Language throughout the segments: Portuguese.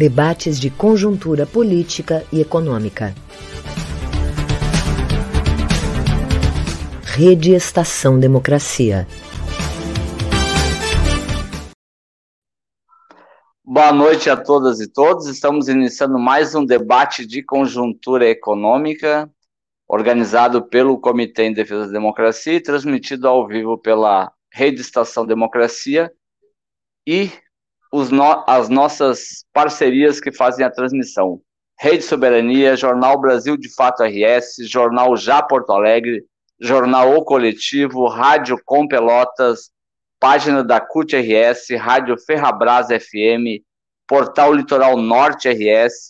Debates de conjuntura política e econômica. Rede Estação Democracia. Boa noite a todas e todos. Estamos iniciando mais um debate de conjuntura econômica, organizado pelo Comitê em Defesa da Democracia e transmitido ao vivo pela Rede Estação Democracia e no, as nossas parcerias que fazem a transmissão. Rede Soberania, Jornal Brasil de Fato RS, Jornal Já Porto Alegre, Jornal O Coletivo, Rádio Com Pelotas, página da CUT RS, Rádio Ferrabras FM, Portal Litoral Norte RS,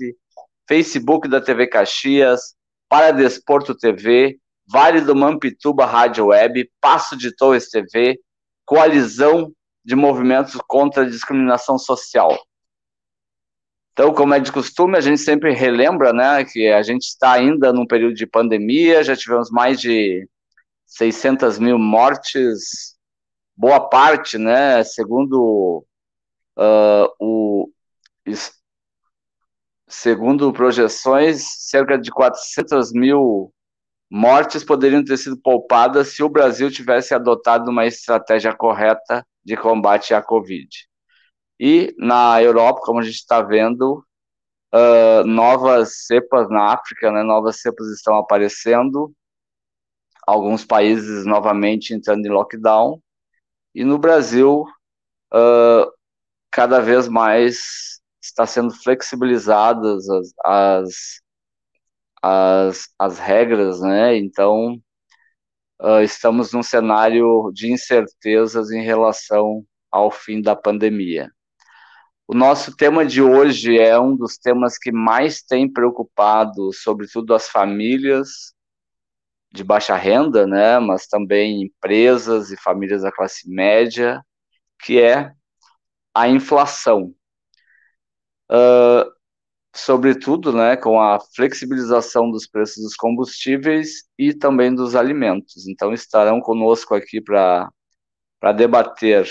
Facebook da TV Caxias, Paradesporto TV, Vale do Mampituba Rádio Web, Passo de Torres TV, Coalizão de Movimentos contra a Discriminação Social. Então, como é de costume, a gente sempre relembra, né, que a gente está ainda num período de pandemia, já tivemos mais de 600 mil mortes, boa parte, né, segundo uh, o segundo projeções, cerca de 400 mil mortes poderiam ter sido poupadas se o Brasil tivesse adotado uma estratégia correta de combate à Covid. E na Europa, como a gente está vendo, uh, novas cepas na África, né, novas cepas estão aparecendo, alguns países novamente entrando em lockdown, e no Brasil, uh, cada vez mais está sendo flexibilizadas as, as, as, as regras, né? Então, uh, estamos num cenário de incertezas em relação ao fim da pandemia. O nosso tema de hoje é um dos temas que mais tem preocupado, sobretudo as famílias de baixa renda, né, mas também empresas e famílias da classe média, que é a inflação. Uh, sobretudo, né, com a flexibilização dos preços dos combustíveis e também dos alimentos. Então, estarão conosco aqui para debater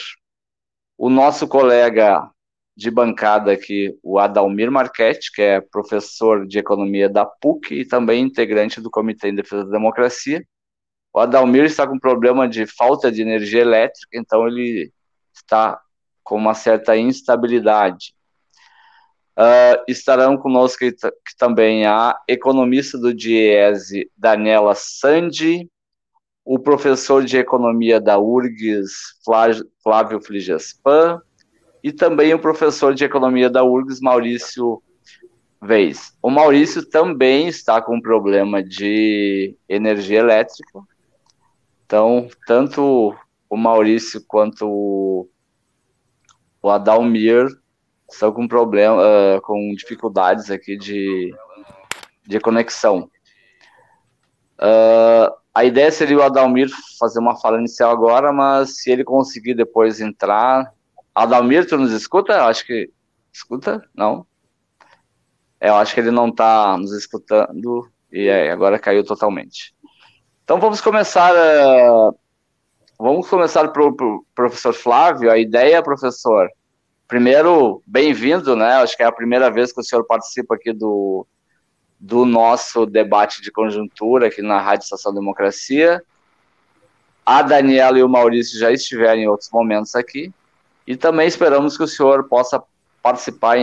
o nosso colega de bancada aqui, o Adalmir Marchetti, que é professor de economia da PUC e também integrante do Comitê em Defesa da Democracia. O Adalmir está com problema de falta de energia elétrica, então ele está com uma certa instabilidade. Uh, estarão conosco também a economista do DIESE, Daniela Sandi, o professor de economia da URGS, Flávio Fligespan, e também o professor de economia da URGS, Maurício Vez. O Maurício também está com problema de energia elétrica. Então, tanto o Maurício quanto o Adalmir estão com problema, uh, com dificuldades aqui de, de conexão. Uh, a ideia seria o Adalmir fazer uma fala inicial agora, mas se ele conseguir depois entrar, Adalmir, tu nos escuta? Acho que. Escuta? Não? É, eu acho que ele não está nos escutando e é, agora caiu totalmente. Então vamos começar. Uh, vamos começar para o professor Flávio. A ideia, professor. Primeiro, bem-vindo, né? Acho que é a primeira vez que o senhor participa aqui do, do nosso debate de conjuntura aqui na Rádio Estação Democracia. A Daniela e o Maurício já estiveram em outros momentos aqui. E também esperamos que o senhor possa participar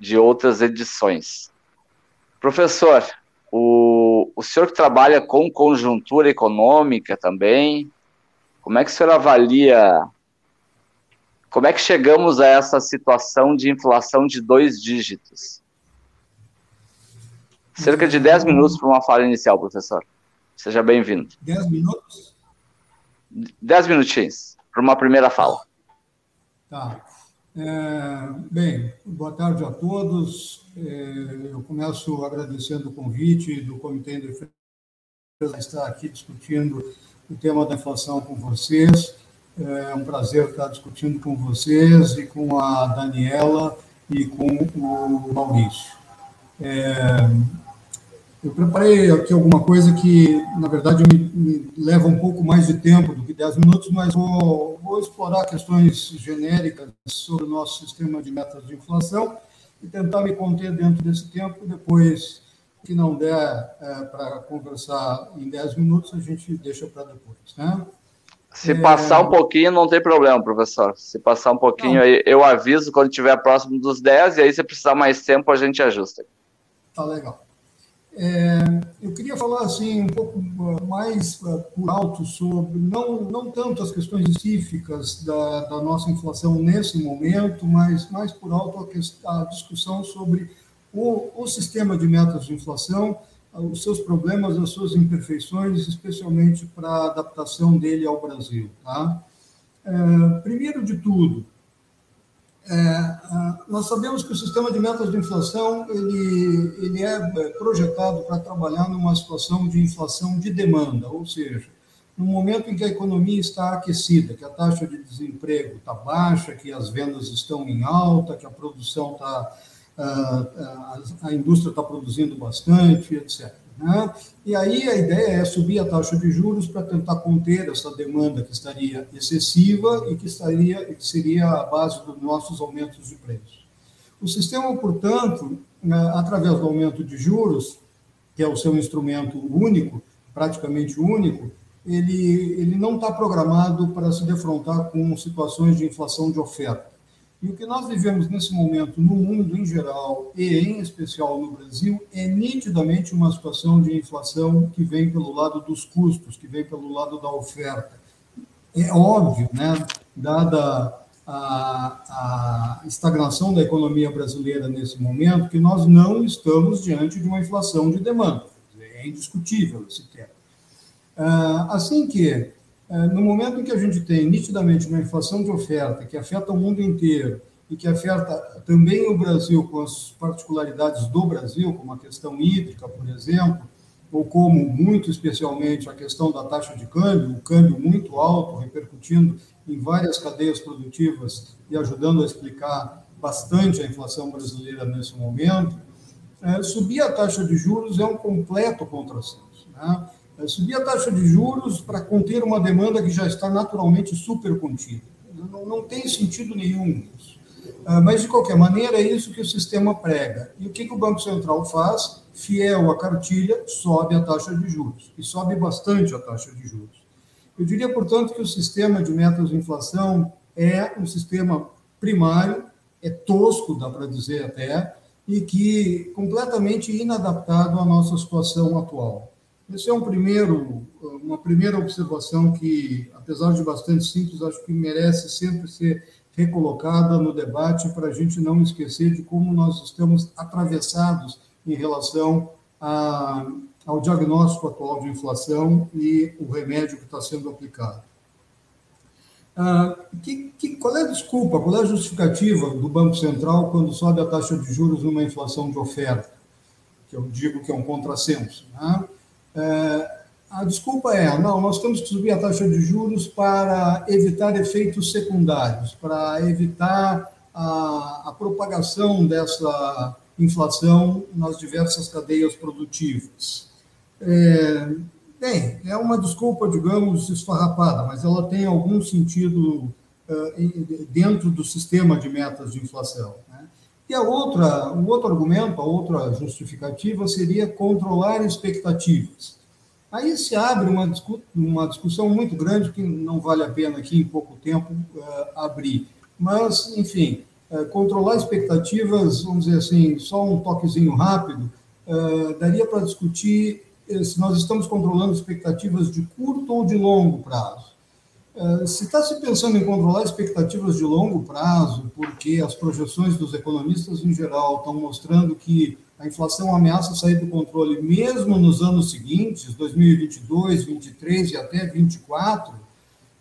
de outras edições. Professor, o, o senhor que trabalha com conjuntura econômica também, como é que o senhor avalia como é que chegamos a essa situação de inflação de dois dígitos? Cerca de 10 minutos para uma fala inicial, professor. Seja bem-vindo. 10 minutos? 10 minutinhos para uma primeira fala. Tá. É, bem, boa tarde a todos. É, eu começo agradecendo o convite do Comitê de Defesa estar aqui discutindo o tema da inflação com vocês. É um prazer estar discutindo com vocês e com a Daniela e com o Maurício. É, eu preparei aqui alguma coisa que, na verdade, me, me, leva um pouco mais de tempo do que 10 minutos, mas vou, vou explorar questões genéricas sobre o nosso sistema de metas de inflação e tentar me conter dentro desse tempo. Depois, que não der é, para conversar em 10 minutos, a gente deixa para depois. Né? Se é... passar um pouquinho, não tem problema, professor. Se passar um pouquinho, aí eu aviso quando estiver próximo dos 10, e aí, se precisar mais tempo, a gente ajusta. Tá legal. É, eu queria falar assim um pouco mais uh, por alto sobre não não tanto as questões específicas da, da nossa inflação nesse momento, mas mais por alto a, questão, a discussão sobre o, o sistema de metas de inflação, os seus problemas, as suas imperfeições, especialmente para a adaptação dele ao Brasil. Tá? É, primeiro de tudo, é, nós sabemos que o sistema de metas de inflação ele, ele é, é projetado para trabalhar numa situação de inflação de demanda, ou seja, no momento em que a economia está aquecida, que a taxa de desemprego está baixa, que as vendas estão em alta, que a produção está, a, a indústria está produzindo bastante, etc. Né? E aí a ideia é subir a taxa de juros para tentar conter essa demanda que estaria excessiva e que, estaria, que seria a base dos nossos aumentos de preços. O sistema, portanto, né, através do aumento de juros, que é o seu instrumento único, praticamente único, ele, ele não está programado para se defrontar com situações de inflação de oferta. E o que nós vivemos nesse momento no mundo em geral e em especial no Brasil é nitidamente uma situação de inflação que vem pelo lado dos custos, que vem pelo lado da oferta. É óbvio, né, dada a, a estagnação da economia brasileira nesse momento, que nós não estamos diante de uma inflação de demanda. É indiscutível esse tema. Ah, assim que no momento em que a gente tem nitidamente uma inflação de oferta que afeta o mundo inteiro e que afeta também o Brasil com as particularidades do Brasil, como a questão hídrica, por exemplo, ou como muito especialmente a questão da taxa de câmbio, o câmbio muito alto, repercutindo em várias cadeias produtivas e ajudando a explicar bastante a inflação brasileira nesse momento, é, subir a taxa de juros é um completo contrassenso. Né? É, subir a taxa de juros para conter uma demanda que já está naturalmente super contida. Não, não tem sentido nenhum isso. É, mas, de qualquer maneira, é isso que o sistema prega. E o que, que o Banco Central faz? Fiel à cartilha, sobe a taxa de juros. E sobe bastante a taxa de juros. Eu diria, portanto, que o sistema de metas de inflação é um sistema primário, é tosco, dá para dizer até, e que completamente inadaptado à nossa situação atual. Esse é um primeiro, uma primeira observação que, apesar de bastante simples, acho que merece sempre ser recolocada no debate para a gente não esquecer de como nós estamos atravessados em relação a, ao diagnóstico atual de inflação e o remédio que está sendo aplicado. Ah, que, que, qual é a desculpa, qual é a justificativa do Banco Central quando sobe a taxa de juros numa inflação de oferta? Que eu digo que é um contrassenso. Né? É, a desculpa é, não, nós temos que subir a taxa de juros para evitar efeitos secundários, para evitar a, a propagação dessa inflação nas diversas cadeias produtivas. É, bem, é uma desculpa, digamos, esfarrapada, mas ela tem algum sentido uh, dentro do sistema de metas de inflação. Né? E a outra, o outro argumento, a outra justificativa seria controlar expectativas. Aí se abre uma, uma discussão muito grande que não vale a pena aqui em pouco tempo uh, abrir. Mas, enfim, uh, controlar expectativas, vamos dizer assim, só um toquezinho rápido, uh, daria para discutir se nós estamos controlando expectativas de curto ou de longo prazo. Eh, se está se pensando em controlar expectativas de longo prazo, porque as projeções dos economistas em geral estão mostrando que a inflação ameaça sair do controle mesmo nos anos seguintes, 2022, 2023 e até 2024,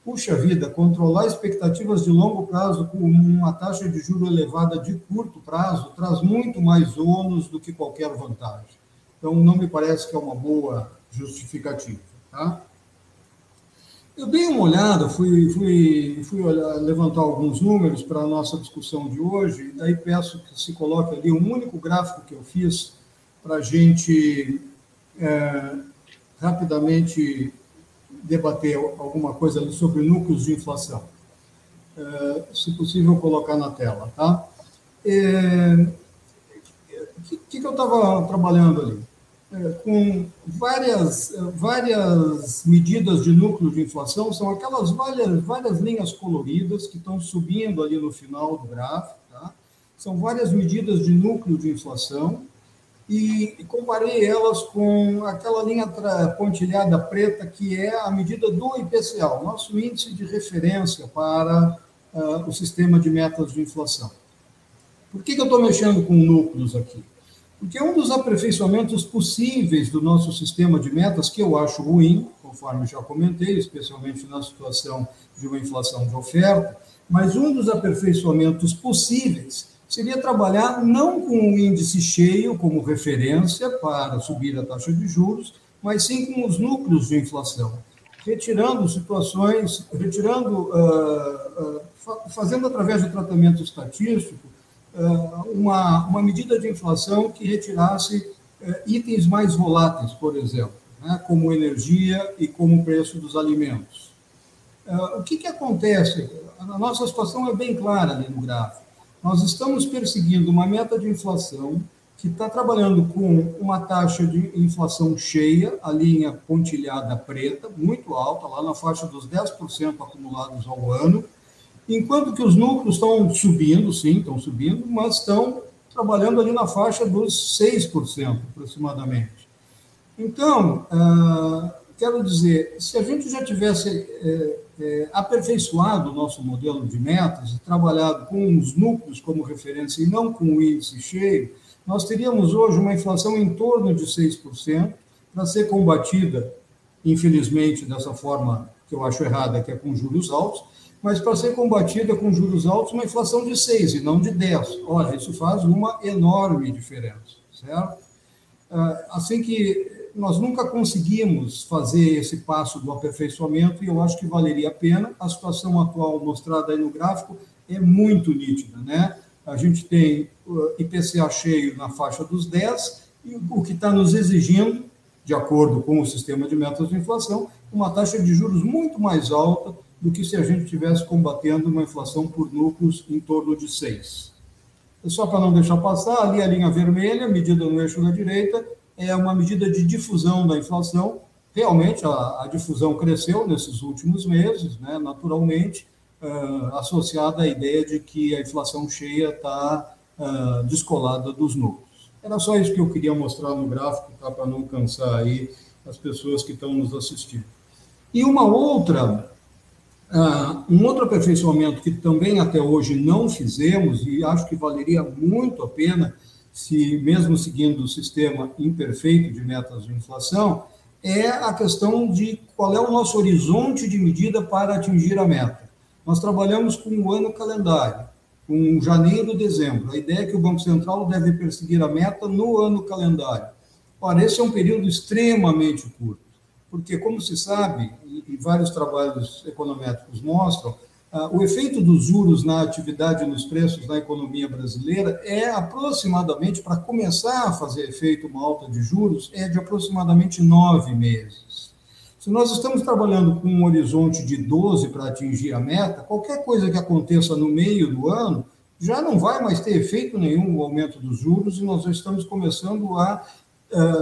puxa vida, controlar expectativas de longo prazo com uma taxa de juro elevada de curto prazo traz muito mais ônus do que qualquer vantagem. Então, não me parece que é uma boa justificativa. Tá? Eu dei uma olhada, fui, fui, fui olhar, levantar alguns números para a nossa discussão de hoje, daí peço que se coloque ali um único gráfico que eu fiz para a gente é, rapidamente debater alguma coisa ali sobre núcleos de inflação. É, se possível, colocar na tela. Tá? É, estava trabalhando ali? É, com várias, várias medidas de núcleo de inflação, são aquelas várias, várias linhas coloridas que estão subindo ali no final do gráfico. Tá? São várias medidas de núcleo de inflação e, e comparei elas com aquela linha pontilhada preta, que é a medida do IPCA, o nosso índice de referência para uh, o sistema de metas de inflação. Por que, que eu estou mexendo com núcleos aqui? Porque um dos aperfeiçoamentos possíveis do nosso sistema de metas, que eu acho ruim, conforme já comentei, especialmente na situação de uma inflação de oferta, mas um dos aperfeiçoamentos possíveis seria trabalhar não com o índice cheio como referência para subir a taxa de juros, mas sim com os núcleos de inflação, retirando situações, retirando, uh, uh, fazendo através do tratamento estatístico uma, uma medida de inflação que retirasse itens mais voláteis, por exemplo, né, como energia e como preço dos alimentos. o que, que acontece? A nossa situação é bem clara ali no gráfico nós estamos perseguindo uma meta de inflação que está trabalhando com uma taxa de inflação cheia, a linha pontilhada preta, muito alta, lá na faixa dos 10% acumulados ao ano, enquanto que os núcleos estão subindo, sim, estão subindo, mas estão trabalhando ali na faixa dos 6% aproximadamente. Então, uh, quero dizer, se a gente já tivesse é, é, aperfeiçoado o nosso modelo de metas e trabalhado com os núcleos como referência e não com o índice cheio, nós teríamos hoje uma inflação em torno de 6%, para ser combatida, infelizmente, dessa forma que eu acho errada, que é com juros altos, mas para ser combatida com juros altos, uma inflação de 6 e não de 10. Olha, isso faz uma enorme diferença, certo? Ah, assim que nós nunca conseguimos fazer esse passo do aperfeiçoamento e eu acho que valeria a pena. A situação atual mostrada aí no gráfico é muito nítida, né? A gente tem IPCA cheio na faixa dos 10 e o que está nos exigindo, de acordo com o sistema de metas de inflação, uma taxa de juros muito mais alta do que se a gente estivesse combatendo uma inflação por núcleos em torno de 6. Só para não deixar passar, ali a linha vermelha, medida no eixo da direita, é uma medida de difusão da inflação. Realmente, a, a difusão cresceu nesses últimos meses, né, naturalmente, uh, associada à ideia de que a inflação cheia está uh, descolada dos núcleos. Era só isso que eu queria mostrar no gráfico, tá, para não cansar aí as pessoas que estão nos assistindo. E uma outra, uh, um outro aperfeiçoamento que também até hoje não fizemos, e acho que valeria muito a pena, se mesmo seguindo o sistema imperfeito de metas de inflação, é a questão de qual é o nosso horizonte de medida para atingir a meta. Nós trabalhamos com o ano calendário, com janeiro, dezembro. A ideia é que o Banco Central deve perseguir a meta no ano calendário. Ora, esse é um período extremamente curto, porque, como se sabe, e vários trabalhos econométricos mostram, ah, o efeito dos juros na atividade e nos preços na economia brasileira é aproximadamente, para começar a fazer efeito uma alta de juros, é de aproximadamente nove meses. Se nós estamos trabalhando com um horizonte de 12 para atingir a meta, qualquer coisa que aconteça no meio do ano já não vai mais ter efeito nenhum o aumento dos juros e nós já estamos começando a,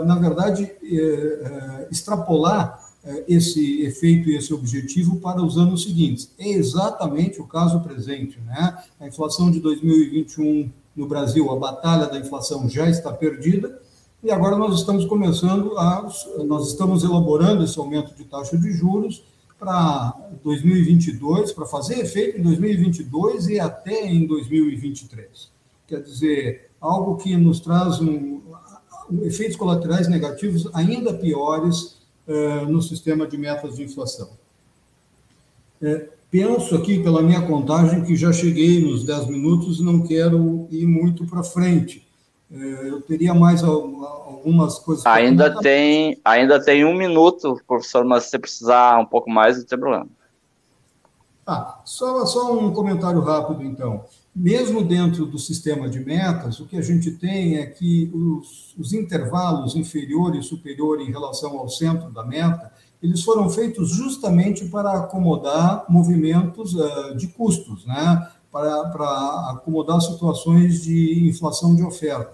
na verdade, eh, eh, extrapolar esse efeito e esse objetivo para os anos seguintes. É exatamente o caso presente. Né? A inflação de 2021 no Brasil, a batalha da inflação já está perdida, e agora nós estamos começando a. Nós estamos elaborando esse aumento de taxa de juros para 2022, para fazer efeito em 2022 e até em 2023. Quer dizer, algo que nos traz um, efeitos colaterais negativos ainda piores eh, no sistema de metas de inflação. É, penso aqui, pela minha contagem, que já cheguei nos 10 minutos e não quero ir muito para frente. É, eu teria mais algumas coisas. Ainda tem, ainda tem um minuto, professor, mas se precisar um pouco mais, não tem problema. Ah, só, só um comentário rápido, então mesmo dentro do sistema de metas, o que a gente tem é que os, os intervalos inferior e superior em relação ao centro da meta, eles foram feitos justamente para acomodar movimentos uh, de custos, né? para, para acomodar situações de inflação de oferta.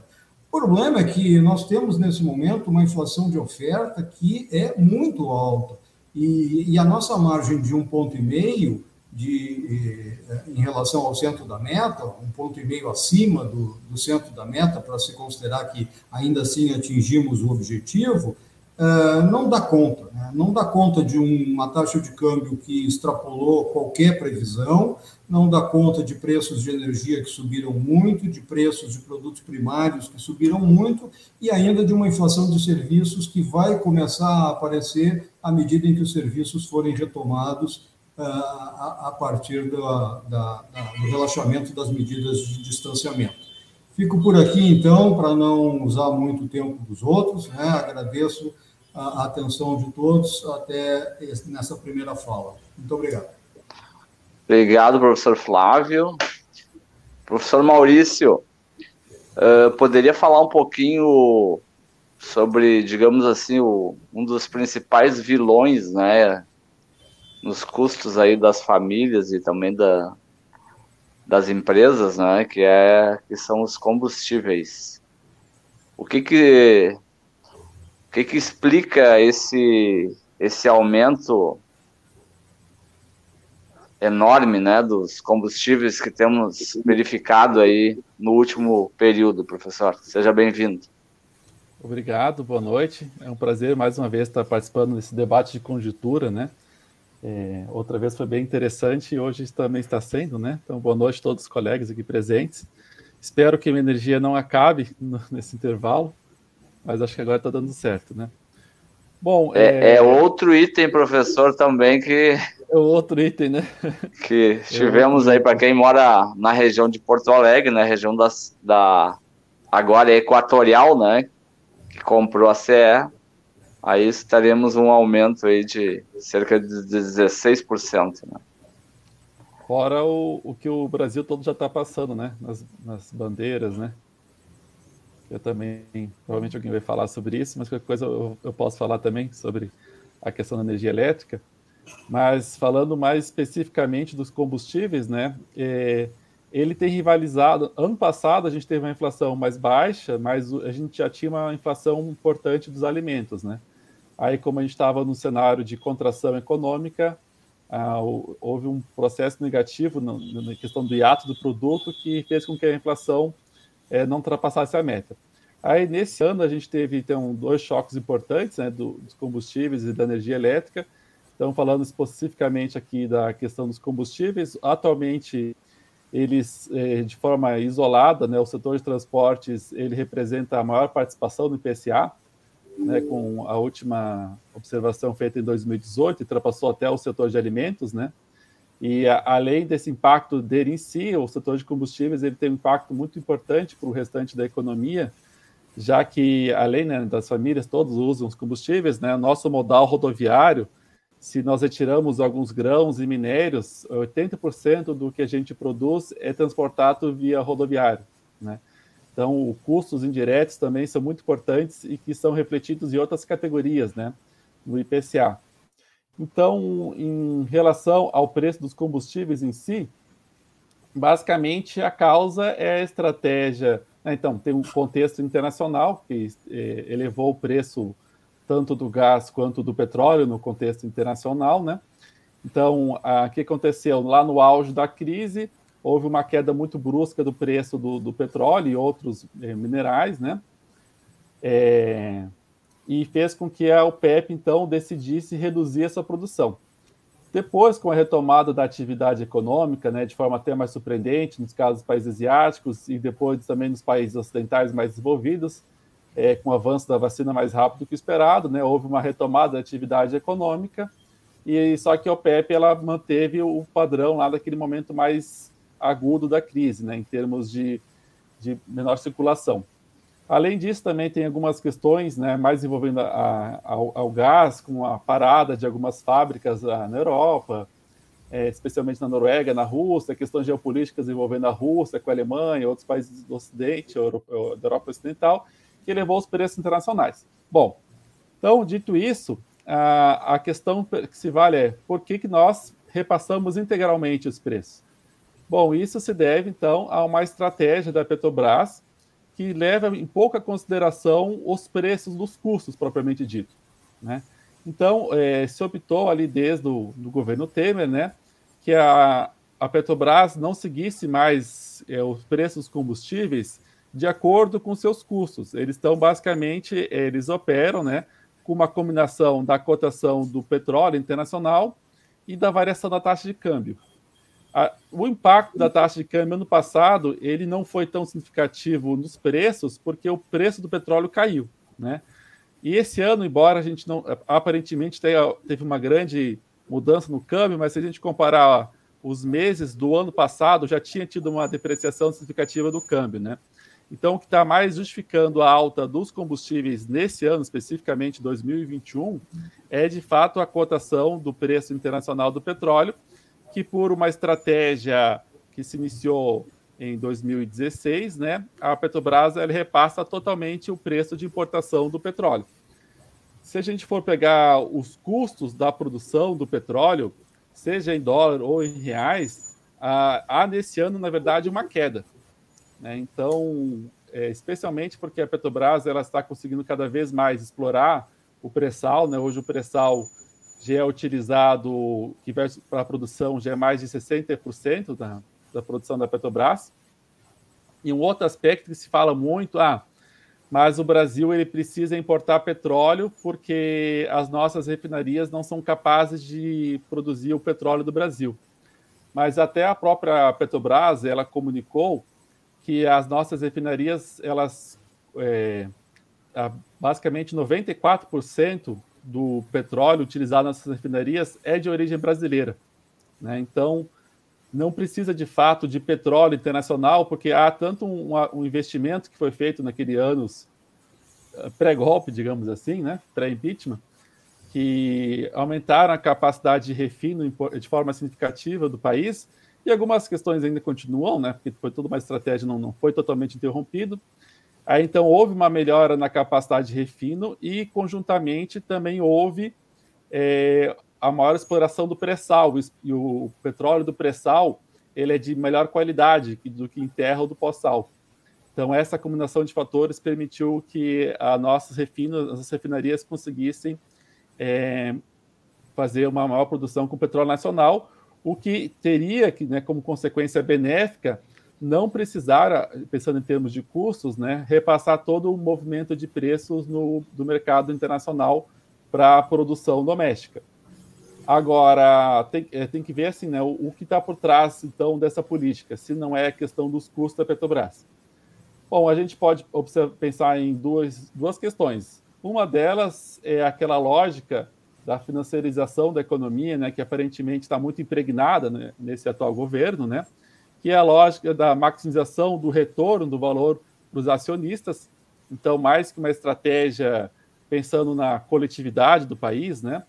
O problema é que nós temos, nesse momento, uma inflação de oferta que é muito alta. E, e a nossa margem de um ponto e meio de, eh, em relação ao centro da meta, um ponto e meio acima do, do centro da meta, para se considerar que ainda assim atingimos o objetivo, uh, não dá conta. Né? Não dá conta de uma taxa de câmbio que extrapolou qualquer previsão, não dá conta de preços de energia que subiram muito, de preços de produtos primários que subiram muito, e ainda de uma inflação de serviços que vai começar a aparecer à medida em que os serviços forem retomados a, a, partir do, da, do relaxamento das medidas de distanciamento. Fico por aqui, então, para não usar muito tempo dos outros. Né? Agradeço a atenção de todos até nessa primeira fala. Muito obrigado. Obrigado, professor Flávio. Professor Maurício, poderia falar um pouquinho sobre, digamos assim, um dos principais vilões, né, nos custos aí das famílias e também da, das empresas, né, que é que são os combustíveis. O que que o que que explica esse esse aumento enorme, né, dos combustíveis que temos verificado aí no último período, professor. Seja bem-vindo. Obrigado, boa noite. É um prazer mais uma vez estar participando desse debate de conjuntura, né? É, outra vez foi bem interessante e hoje também está sendo, né? Então, boa noite a todos os colegas aqui presentes. Espero que a minha energia não acabe no, nesse intervalo, mas acho que agora está dando certo, né? Bom, é, é... é outro item, professor, também que é outro item, né? Que tivemos aí, para quem mora na região de Porto Alegre, na né? região das, da. Agora é equatorial, né? Que comprou a CE. Aí estaremos um aumento aí de cerca de 16%. Né? Fora o, o que o Brasil todo já está passando, né? Nas, nas bandeiras, né? Eu também, provavelmente alguém vai falar sobre isso, mas qualquer coisa eu, eu posso falar também sobre a questão da energia elétrica. Mas falando mais especificamente dos combustíveis, né? É, ele tem rivalizado. Ano passado a gente teve uma inflação mais baixa, mas a gente já tinha uma inflação importante dos alimentos, né? Aí, como a gente estava no cenário de contração econômica, ah, houve um processo negativo na, na, questão do hiato do produto que fez com que a inflação é, não ultrapassasse a meta. Aí, nesse ano, a gente teve então dois choques importantes, né, do, dos combustíveis e da energia elétrica. Então, falando especificamente aqui da questão dos combustíveis, atualmente eles, eh, de forma isolada, né, o setor de transportes, ele representa a maior participação no IPCA, né, com a última observação feita em 2018, ultrapassou até o setor de alimentos, né, e a, além desse impacto dele em si, o setor de combustíveis ele tem um impacto muito importante para o restante da economia, já que além né, das famílias todos usam os combustíveis, né, nosso modal rodoviário se nós retiramos alguns grãos e minérios, 80% do que a gente produz é transportado via rodoviário, né? Então, os custos indiretos também são muito importantes e que são refletidos em outras categorias, né, no IPCA. Então, em relação ao preço dos combustíveis em si, basicamente a causa é a estratégia. Né? Então, tem um contexto internacional que eh, elevou o preço tanto do gás quanto do petróleo no contexto internacional, né? Então, o que aconteceu? Lá no auge da crise, houve uma queda muito brusca do preço do, do petróleo e outros eh, minerais, né? É, e fez com que a OPEP, então, decidisse reduzir essa produção. Depois, com a retomada da atividade econômica, né, de forma até mais surpreendente, nos casos dos países asiáticos e depois também nos países ocidentais mais desenvolvidos, é, com o avanço da vacina mais rápido que esperado, né? Houve uma retomada da atividade econômica e só que a OPEP ela manteve o padrão lá daquele momento mais agudo da crise, né? Em termos de, de menor circulação. Além disso, também tem algumas questões né, mais envolvendo a, a, ao, gás, com a parada de algumas fábricas a, ah, na Europa, é, especialmente na Noruega, na Rússia, questões geopolíticas envolvendo a Rússia com a Alemanha, outros países do Ocidente, Europa, da Europa Ocidental, que levou os preços internacionais. Bom, então, dito isso, a, a questão que se vale é por que, que nós repassamos integralmente os preços? Bom, isso se deve, então, a uma estratégia da Petrobras que leva em pouca consideração os preços dos custos propriamente dito, né? Então, é, se optou ali desde o do governo Temer, né, que a, a Petrobras não seguisse mais é, os preços dos combustíveis de acordo com seus custos. Eles estão basicamente, eles operam, né, com uma combinação da cotação do petróleo internacional e da variação da taxa de câmbio. A, o impacto da taxa de câmbio ano passado ele não foi tão significativo nos preços porque o preço do petróleo caiu, né? E esse ano, embora a gente não aparentemente tenha, teve uma grande mudança no câmbio, mas se a gente comparar os meses do ano passado, já tinha tido uma depreciação significativa do câmbio, né? Então, o que está mais justificando a alta dos combustíveis nesse ano, especificamente 2021, é de fato a cotação do preço internacional do petróleo, que por uma estratégia que se iniciou em 2016, né, a Petrobras ela repassa totalmente o preço de importação do petróleo. Se a gente for pegar os custos da produção do petróleo, seja em dólar ou em reais, há nesse ano, na verdade, uma queda. Né? Então, é, especialmente porque a Petrobras ela está conseguindo cada vez mais explorar o pré-sal. Né? Hoje o pré-sal já é utilizado, que para a produção já é mais de 60% da, da produção da Petrobras. E um outro aspecto que se fala muito, ah, mas o Brasil ele precisa importar petróleo porque as nossas refinarias não são capazes de produzir o petróleo do Brasil. Mas até a própria Petrobras ela comunicou que as nossas refinarias elas é, basicamente 94% do petróleo utilizado nas refinarias é de origem brasileira. Né? Então não precisa de fato de petróleo internacional, porque há tanto um, um investimento que foi feito naquele anos eh, pré-golpe, digamos assim, né, pré-impeachment, que aumentaram a capacidade de refino de forma significativa do país, e algumas questões ainda continuam, né, porque foi toda uma estratégia, não, não foi totalmente interrompido. Aí, então, houve uma melhora na capacidade de refino e, conjuntamente, também houve é, a maior exploração do pré-sal. E o petróleo do pré-sal ele é de melhor qualidade do que em terra ou do pós-sal. Então, essa combinação de fatores permitiu que a nossas refinas, as refinarias conseguissem é, fazer uma maior produção com petróleo nacional, o que teria, né, como consequência benéfica, não precisar, pensando em termos de custos, né, repassar todo o movimento de preços no, do mercado internacional para a produção doméstica. Agora, tem, é, tem que ver assim, né, o, o que está por trás, então, dessa política, se não é a questão dos custos da Petrobras. Bom, a gente pode pensar em duas, duas questões. Uma delas é aquela lógica da financiarização da economia, né, que aparentemente está muito impregnada né, nesse atual governo, né, que é a lógica da maximização do retorno do valor para os acionistas. Então, mais que uma estratégia pensando na coletividade do país, né,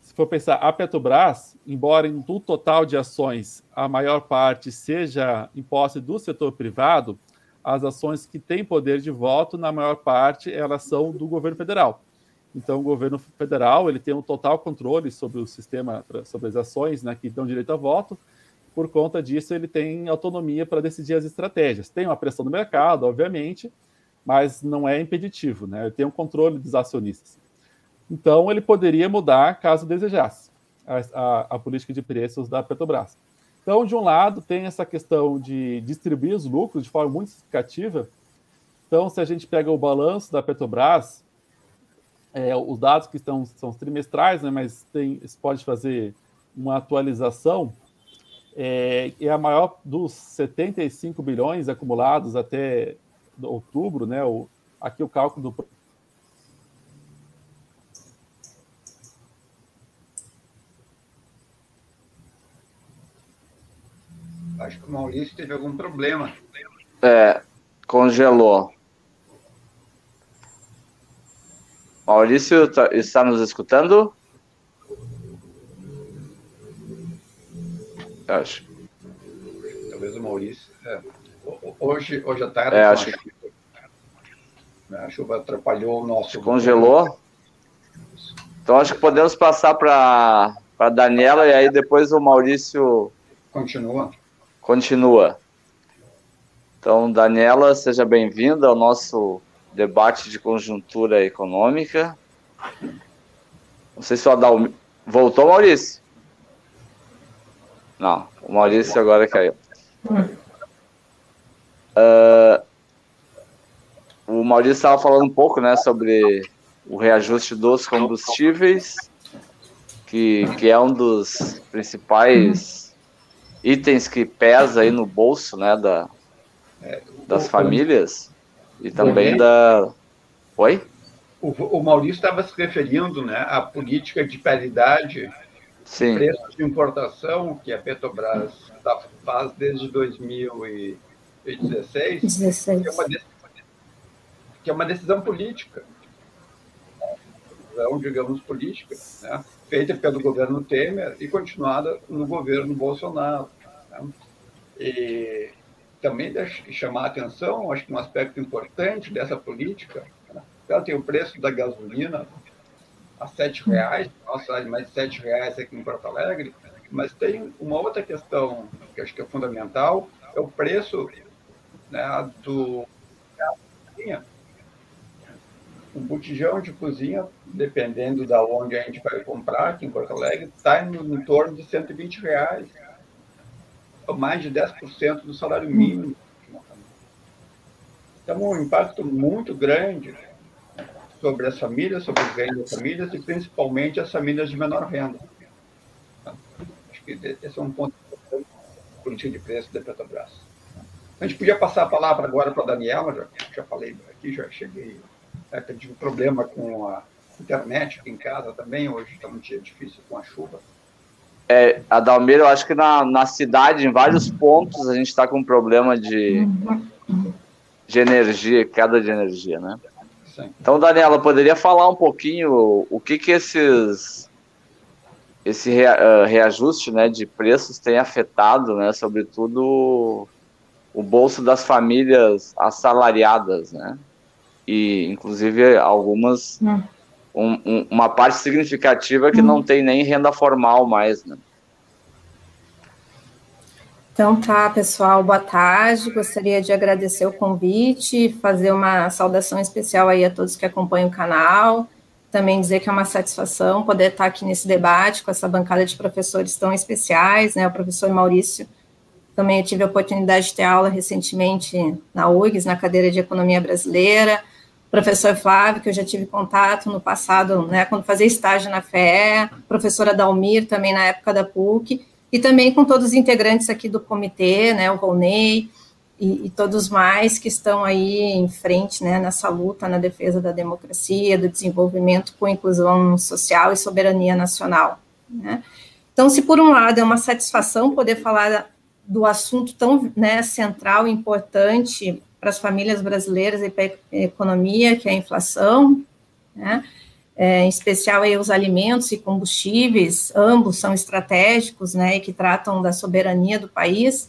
se for pensar, a Petrobras, embora em do total de ações a maior parte seja imposta do setor privado, as ações que têm poder de voto, na maior parte, elas são do governo federal. Então, o governo federal ele tem um total controle sobre o sistema, sobre as ações né, que dão direito a voto. Por conta disso, ele tem autonomia para decidir as estratégias. Tem uma pressão do mercado, obviamente, mas não é impeditivo, né? Ele tem um controle dos acionistas. Então, ele poderia mudar caso desejasse a, a, a, política de preços da Petrobras. Então, de um lado, tem essa questão de distribuir os lucros de forma muito significativa. Então, se a gente pega o balanço da Petrobras, é, os dados que estão são trimestrais, né, mas tem, pode fazer uma atualização, é, é a maior dos 75 bilhões acumulados até outubro, né? O, aqui o cálculo do Acho que o Maurício teve algum problema. É, congelou. Maurício, tá, está nos escutando? Acho. Talvez o Maurício. É. Hoje, hoje à tarde, é, acho... a chuva atrapalhou o nosso. Congelou. Então acho que podemos passar para a Daniela e aí depois o Maurício. Continua. Continua. Então, Daniela, seja bem-vinda ao nosso debate de conjuntura econômica. Não sei se o Adalmir... Voltou, Maurício? Não, o Maurício agora caiu. Uh, o Maurício estava falando um pouco né, sobre o reajuste dos combustíveis, que, que é um dos principais itens que pesa aí no bolso né, da, das famílias e também da. Oi? O, o Maurício estava se referindo né, à política de paridade Sim. preços de importação que a Petrobras tá, faz desde 2016, 16. Que, é uma, que é uma decisão política. Decisão, digamos, política, né, feita pelo governo Temer e continuada no governo Bolsonaro. Né. E também chamar a atenção, acho que um aspecto importante dessa política, né, ela tem o preço da gasolina a sete reais, nossa, mais de sete reais aqui em Porto Alegre, mas tem uma outra questão que acho que é fundamental, é o preço né, do um botijão de cozinha, dependendo da onde a gente vai comprar aqui em Porto Alegre, está em, em torno de 120 reais, mais de 10% do salário mínimo. Então, um impacto muito grande sobre as famílias, sobre os ganhos das famílias e principalmente as famílias de menor renda. Acho que esse é um ponto importante da política de preço da Petrobras. A gente podia passar a palavra agora para a Daniela, já, já falei aqui, já cheguei. É, tive um problema com a internet aqui em casa também, hoje está um dia difícil com a chuva. É, Adalmir, eu acho que na, na cidade, em vários pontos, a gente está com um problema de, de energia, queda de energia, né? Então, Daniela, poderia falar um pouquinho o que que esses esse reajuste, né, de preços tem afetado, né, sobretudo o bolso das famílias assalariadas, né? E inclusive algumas hum. um, um, uma parte significativa que hum. não tem nem renda formal mais, né? Então tá, pessoal, boa tarde. Gostaria de agradecer o convite, fazer uma saudação especial aí a todos que acompanham o canal. Também dizer que é uma satisfação poder estar aqui nesse debate com essa bancada de professores tão especiais, né? O professor Maurício também eu tive a oportunidade de ter aula recentemente na URGS, na cadeira de Economia Brasileira. O professor Flávio, que eu já tive contato no passado, né, quando fazia estágio na FE, professora Dalmir, também na época da PUC, e também com todos os integrantes aqui do comitê, né, o Volney e, e, todos mais que estão aí em frente, né, nessa luta na defesa da democracia, do desenvolvimento com inclusão social e soberania nacional, né. Então, se por um lado é uma satisfação poder falar do assunto tão né, central e importante para as famílias brasileiras e para a economia, que é a inflação, né, é, em especial aí os alimentos e combustíveis, ambos são estratégicos, né, e que tratam da soberania do país.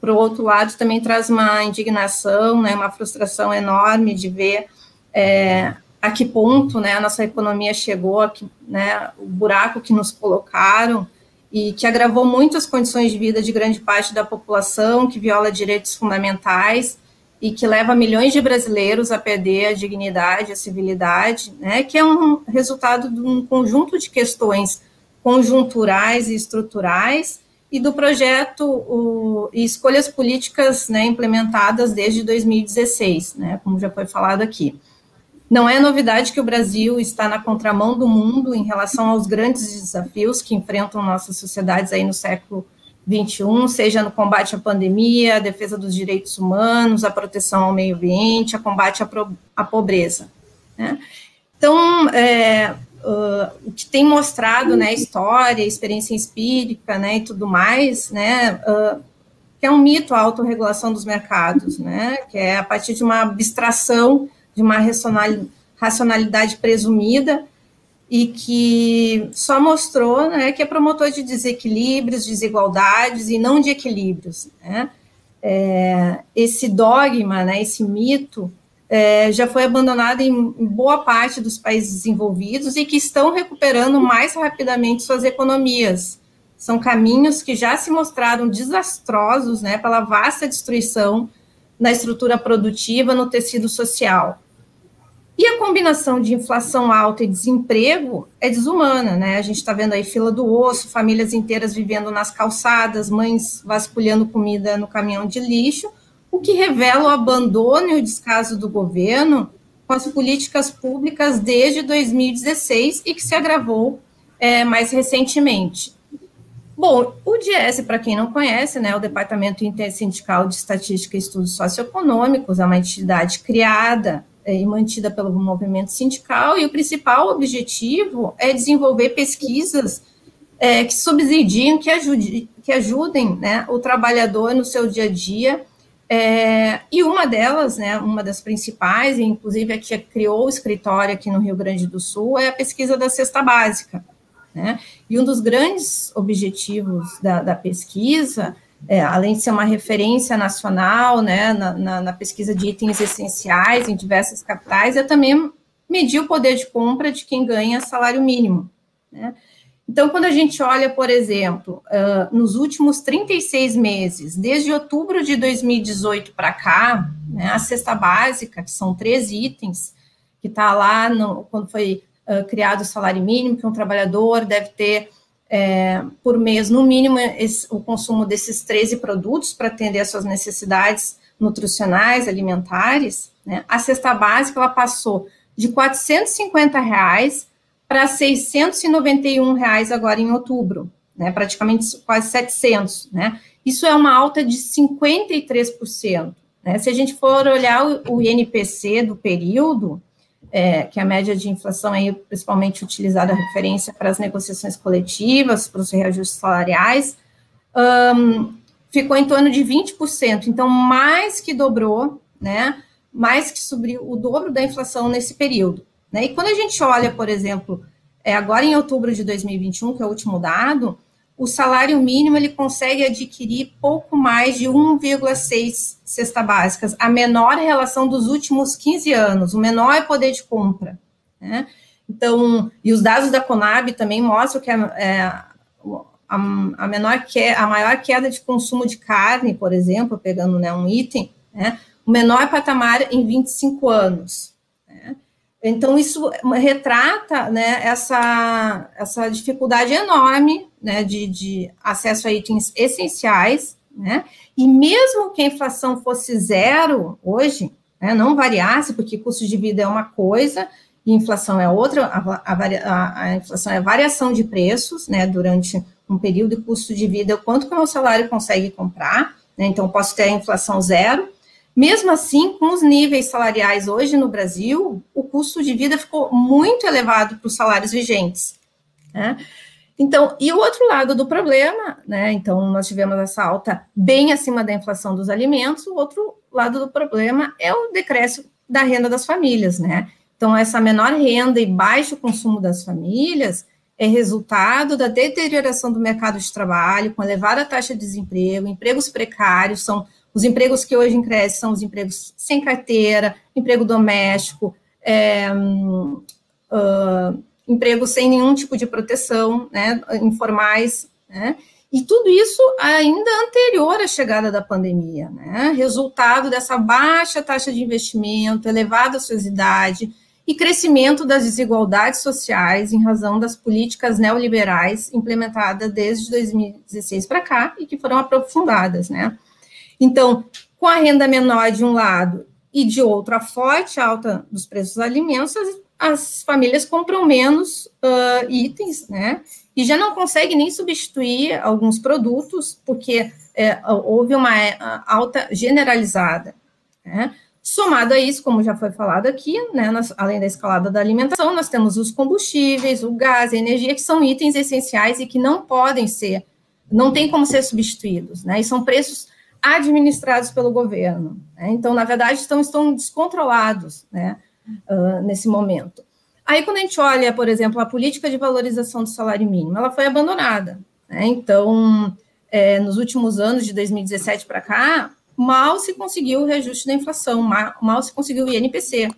Por outro lado, também traz uma indignação, né, uma frustração enorme de ver é, a que ponto, né, a nossa economia chegou, aqui, né, o buraco que nos colocaram e que agravou muito as condições de vida de grande parte da população, que viola direitos fundamentais, e que leva milhões de brasileiros a perder a dignidade, a civilidade, né, que é um resultado de um conjunto de questões conjunturais e estruturais e do projeto o, e escolhas políticas né, implementadas desde 2016, né, como já foi falado aqui. Não é novidade que o Brasil está na contramão do mundo em relação aos grandes desafios que enfrentam nossas sociedades aí no século 21, seja no combate à pandemia, a defesa dos direitos humanos, a proteção ao meio ambiente, a combate à, à pobreza. Né? Então, é, uh, o que tem mostrado, né, história, experiência empírica, né, e tudo mais, né, uh, que é um mito a autorregulação dos mercados, né, que é a partir de uma abstração, de uma racionalidade presumida, e que só mostrou né, que é promotor de desequilíbrios, desigualdades e não de equilíbrios. Né? É, esse dogma, né, esse mito, é, já foi abandonado em, boa parte dos países desenvolvidos e que estão recuperando mais rapidamente suas economias. São caminhos que já se mostraram desastrosos né, pela vasta destruição na estrutura produtiva, no tecido social. E a combinação de inflação alta e desemprego é desumana, né? A gente está vendo aí fila do osso, famílias inteiras vivendo nas calçadas, mães vasculhando comida no caminhão de lixo, o que revela o abandono e o descaso do governo com as políticas públicas desde 2016 e que se agravou é, mais recentemente. Bom, o DIES, para quem não conhece, né, o Departamento Intersindical de Estatística e Estudos Socioeconômicos, é uma entidade criada é, e mantida pelo movimento sindical, e o principal objetivo é desenvolver pesquisas é, que subsidiem, que, ajude, que ajudem né, o trabalhador no seu dia a dia. É, e uma delas, né, uma das principais, inclusive a que criou o escritório aqui no Rio Grande do Sul, é a pesquisa da cesta básica. Né? E um dos grandes objetivos da, da pesquisa é, além de ser uma referência nacional, né, na, na, na, pesquisa de itens essenciais em diversas capitais, é também medir o poder de compra de quem ganha salário mínimo. Né? Então, quando a gente olha, por exemplo, uh, nos últimos 36 meses, desde outubro de 2018 para cá, né, a cesta básica, que são três itens, que está lá no, quando foi uh, criado o salário mínimo, que um trabalhador deve ter é, por mês, no mínimo, esse, o consumo desses 13 produtos para atender às suas necessidades nutricionais, alimentares, né, a cesta básica ela passou de 450 reais para 691 reais agora em outubro, né, praticamente quase 700, né? Isso é uma alta de 53%. Né? Se a gente for olhar o, o INPC do período, é, que é a média de inflação aí principalmente utilizada a referência para as negociações coletivas, para os reajustes salariais, um, ficou em torno de 20%, então mais que dobrou, né, mais que subiu o dobro da inflação nesse período. Né? E quando a gente olha, por exemplo, é, agora em outubro de 2021, que é o último dado, o salário mínimo ele consegue adquirir pouco mais de 1,6 cesta básicas, a menor relação dos últimos 15 anos, o menor poder de compra. Né? Então, e os dados da Conab também mostram que a, é, a, a, menor que, a maior queda de consumo de carne, por exemplo, pegando né, um item, né, o menor patamar em 25 anos. Então, isso retrata né, essa, essa dificuldade enorme né, de, de acesso a itens essenciais, né, e mesmo que a inflação fosse zero hoje, né, não variasse, porque custo de vida é uma coisa e inflação é outra, a, a, a inflação é variação de preços né, durante um período de custo de vida, quanto que o meu salário consegue comprar, né, então posso ter a inflação zero, mesmo assim, com os níveis salariais hoje no Brasil, o custo de vida ficou muito elevado para os salários vigentes. Né? Então, e o outro lado do problema, né? Então, nós tivemos essa alta bem acima da inflação dos alimentos, o outro lado do problema é o decréscimo da renda das famílias, né? Então, essa menor renda e baixo consumo das famílias é resultado da deterioração do mercado de trabalho, com elevada taxa de desemprego, empregos precários, são os empregos que hoje crescem são os empregos sem carteira, emprego doméstico, é, uh, empregos sem nenhum tipo de proteção, né, informais, né, e tudo isso ainda anterior à chegada da pandemia, né, resultado dessa baixa taxa de investimento, elevada ociosidade e crescimento das desigualdades sociais em razão das políticas neoliberais implementadas desde 2016 para cá e que foram aprofundadas, né. Então, com a renda menor de um lado e de outro a forte alta dos preços dos alimentos, as, as famílias compram menos uh, itens, né? E já não conseguem nem substituir alguns produtos, porque é, houve uma é, alta generalizada. Né? Somado a isso, como já foi falado aqui, né, nós, além da escalada da alimentação, nós temos os combustíveis, o gás, a energia, que são itens essenciais e que não podem ser, não tem como ser substituídos, né? E são preços administrados pelo governo. Né? Então, na verdade, estão, estão descontrolados né, uh, nesse momento. Aí, quando a gente olha, por exemplo, a política de valorização do salário mínimo, ela foi abandonada. Né? Então, é, nos últimos anos, de 2017 para cá, mal se conseguiu o reajuste da inflação, mal, mal se conseguiu o INPC.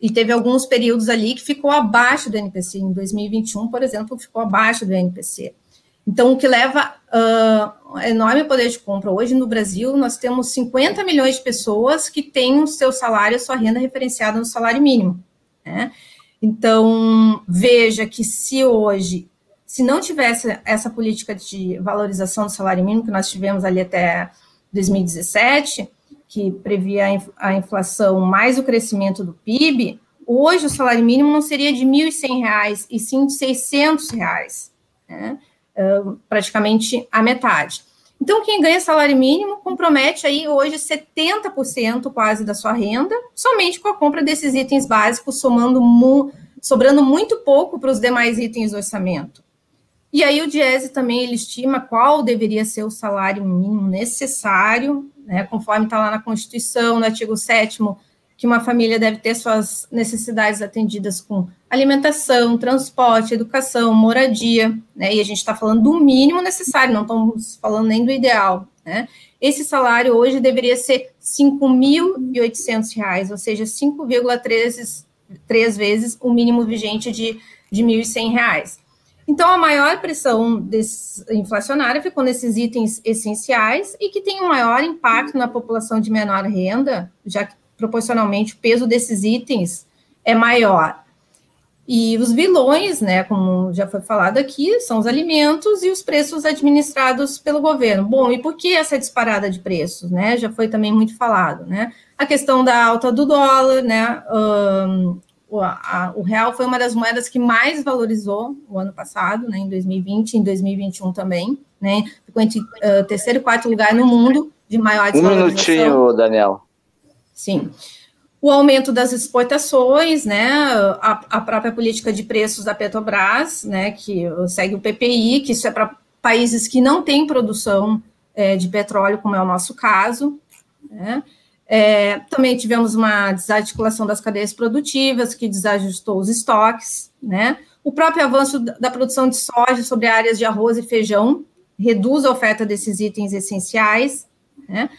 E teve alguns períodos ali que ficou abaixo do INPC. Em 2021, por exemplo, ficou abaixo do INPC. Então, o que leva uh, enorme poder de compra. Hoje, no Brasil, nós temos 50 milhões de pessoas que têm o seu salário, a sua renda referenciada no salário mínimo. Né? Então, veja que se hoje, se não tivesse essa política de valorização do salário mínimo que nós tivemos ali até 2017, que previa a inflação mais o crescimento do PIB, hoje o salário mínimo não seria de R$ 1.100, e sim de 600 reais, né? Praticamente a metade. Então, quem ganha salário mínimo compromete aí hoje 70% quase da sua renda, somente com a compra desses itens básicos, somando mu sobrando muito pouco para os demais itens do orçamento. E aí o Diese também ele estima qual deveria ser o salário mínimo necessário, né, conforme está lá na Constituição, no artigo 7 que uma família deve ter suas necessidades atendidas com alimentação, transporte, educação, moradia, né? E a gente está falando do mínimo necessário, não estamos falando nem do ideal, né? Esse salário hoje deveria ser R$ 5.800, ou seja, 5,3 vezes o mínimo vigente de, de R$ 1.100. Então, a maior pressão desse, inflacionária ficou nesses itens essenciais e que tem um maior impacto na população de menor renda, já que proporcionalmente o peso desses itens é maior. E os vilões, né, como já foi falado aqui, são os alimentos e os preços administrados pelo governo. Bom, e por que essa disparada de preços, né? Já foi também muito falado, né? A questão da alta do dólar, né? Um, o, a, o real foi uma das moedas que mais valorizou o ano passado, né? Em 2020, em 2021 também, né? Ficou entre uh, terceiro e quarto lugar no mundo de maior desvalorização. Um minutinho, Daniel. Sim. O aumento das exportações, né, a, a, própria política de preços da Petrobras, né, que segue o PPI, que isso é para países que não têm produção é, de petróleo, como é o nosso caso, né. É, também tivemos uma desarticulação das cadeias produtivas, que desajustou os estoques, né, o próprio avanço da produção de soja sobre áreas de arroz e feijão reduz a oferta desses itens essenciais, né,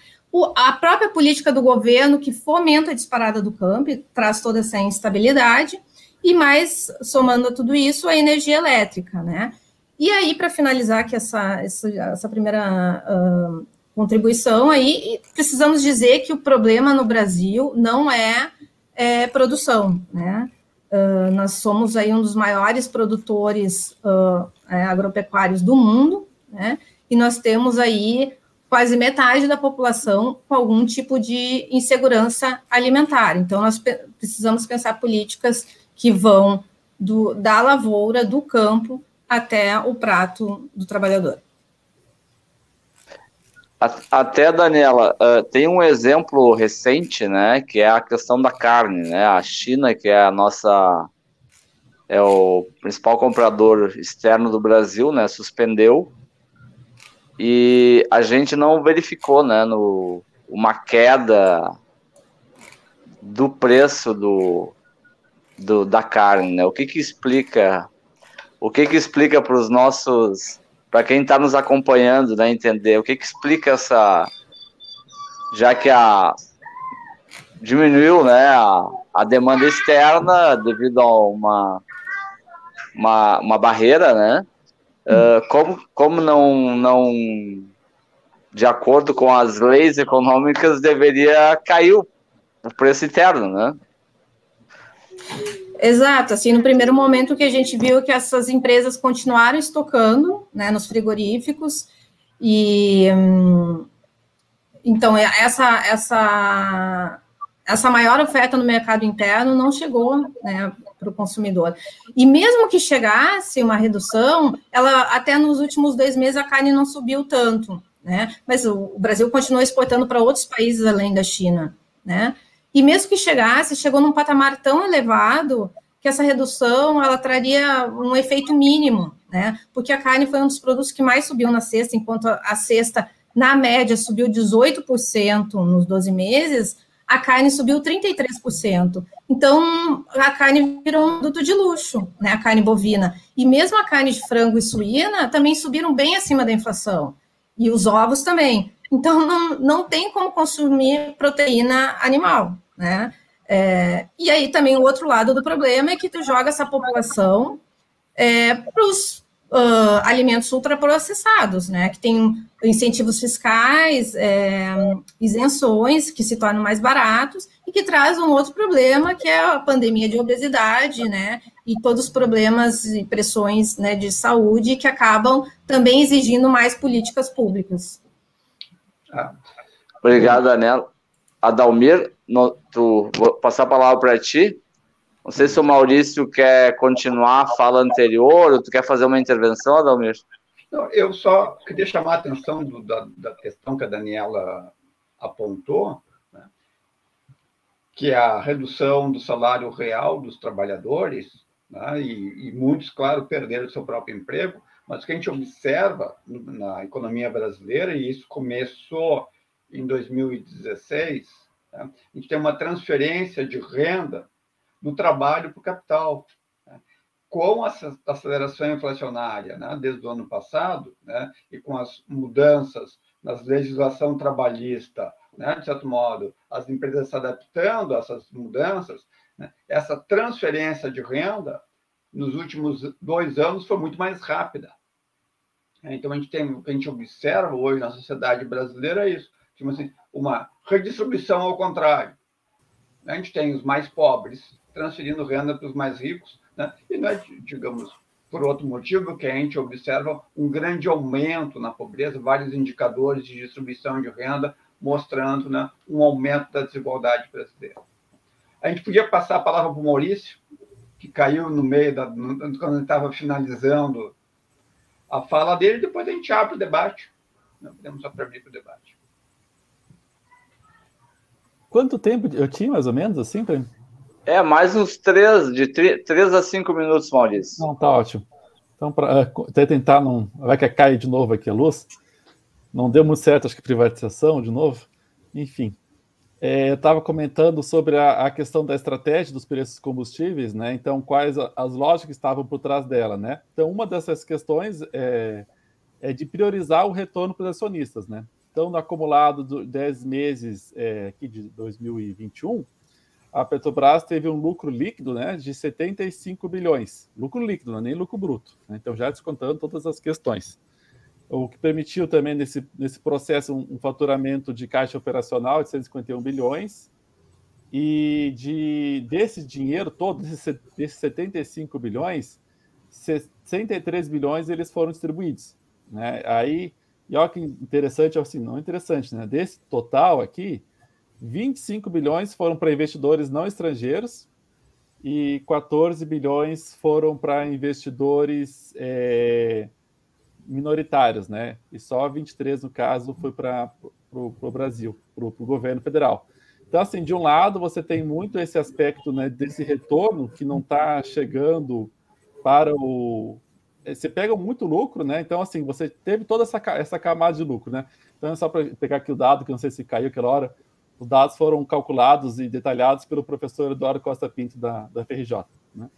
a própria política do governo que fomenta a disparada do campo, traz toda essa instabilidade, e mais, somando a tudo isso, a energia elétrica, né? E aí, para finalizar aqui essa, essa, primeira uh, contribuição, aí precisamos dizer que o problema no Brasil não é, é produção, né? Uh, nós somos aí um dos maiores produtores uh, agropecuários do mundo, né? E nós temos aí quase metade da população com algum tipo de insegurança alimentar. Então, nós precisamos pensar políticas que vão do, da lavoura, do campo, até o prato do trabalhador. Até, Daniela, uh, tem um exemplo recente, né, que é a questão da carne, né, a China, que é a nossa, é o principal comprador externo do Brasil, né, suspendeu e a gente não verificou, né, no, uma queda do preço do, do da carne, né? O que que explica, o que que explica para os nossos, para quem está nos acompanhando, né, entender, o que que explica essa, já que a diminuiu, né, a, a demanda externa devido a uma uma, uma barreira, né? Uh, como, como não, não, de acordo com as leis econômicas, deveria cair o, preço interno, né? Exato, assim, no primeiro momento que a gente viu que essas empresas continuaram estocando, né, nos frigoríficos, e hum, então essa, essa, essa maior oferta no mercado interno não chegou, né, para o consumidor. E mesmo que chegasse uma redução, ela até nos últimos dois meses a carne não subiu tanto, né? Mas o, o Brasil continuou exportando para outros países além da China, né? E mesmo que chegasse, chegou num patamar tão elevado que essa redução ela traria um efeito mínimo, né? Porque a carne foi um dos produtos que mais subiu na cesta, enquanto a cesta, na média, subiu 18% nos 12 meses, a carne subiu 33%. Então, a carne virou um produto de luxo, né? A carne bovina. E mesmo a carne de frango e suína também subiram bem acima da inflação. E os ovos também. Então, não, não tem como consumir proteína animal, né? É, e aí também o outro lado do problema é que tu joga essa população é, para os uh, alimentos ultraprocessados, né, que tem incentivos fiscais, é, isenções que se tornam mais baratos e que traz um outro problema, que é a pandemia de obesidade, né, e todos os problemas e pressões né, de saúde que acabam também exigindo mais políticas públicas. Ah. Obrigado, Anela. Adalmir, no, tu, vou passar a palavra para ti. Não sei se o Maurício quer continuar a fala anterior ou tu quer fazer uma intervenção, Adalmir? Não, eu só queria chamar a atenção do, da, da, questão que a Daniela apontou, né, que é a redução do salário real dos trabalhadores, né, e, e, muitos, claro, perderam seu próprio emprego, mas o que a gente observa na economia brasileira, e isso começou em 2016, né, a gente tem uma transferência de renda do trabalho para o capital. Com a aceleração inflacionária né, desde o ano passado, né, e com as mudanças na legislação trabalhista, né, de certo modo, as empresas se adaptando a essas mudanças, né, essa transferência de renda nos últimos dois anos foi muito mais rápida. Então, a gente tem, o que a gente observa hoje na sociedade brasileira é isso, tipo assim, uma redistribuição ao contrário. A gente tem os mais pobres transferindo renda para os mais ricos, né? e não é, digamos, por outro motivo que a gente observa um grande aumento na pobreza, vários indicadores de distribuição de renda mostrando né, um aumento da desigualdade brasileira. A gente podia passar a palavra para o Maurício, que caiu no meio da, quando estava finalizando a fala dele, depois a gente abre o debate. Não podemos abrir para o debate. Quanto tempo eu tinha, mais ou menos, assim, para é, mais uns três, de três a cinco minutos, Maurício. Não, tá ótimo. Então, para até tentar não. Vai que cai de novo aqui a luz. Não deu muito certo, acho que privatização de novo. Enfim. É, eu estava comentando sobre a, a, questão da estratégia dos preços combustíveis, né? Então, quais as lógicas estavam por trás dela, né? Então, uma dessas questões é, é de priorizar o retorno para os acionistas, né? Então, no acumulado de 10 meses é, aqui de 2021, a Petrobras teve um lucro líquido né, de 75 bilhões. Lucro líquido, não é nem lucro bruto. Né? Então, já descontando todas as questões. O que permitiu também, nesse, nesse processo, um, um faturamento de caixa operacional de 151 bilhões. E de, desse dinheiro todo, desses, desses 75 bilhões, 63 bilhões eles foram distribuídos. Né? Aí, e olha que interessante, assim, não interessante, né? Desse total aqui, 25 bilhões foram para investidores não estrangeiros e 14 bilhões foram para investidores é, minoritários, né? E só 23, no caso, foi para o Brasil, para o governo federal. Então, assim, de um lado, você tem muito esse aspecto né, desse retorno que não está chegando para o. Você pega muito lucro, né? Então, assim, você teve toda essa, essa camada de lucro, né? Então, é só para pegar aqui o dado, que não sei se caiu aquela hora, os dados foram calculados e detalhados pelo professor Eduardo Costa Pinto, da, da FRJ. Né?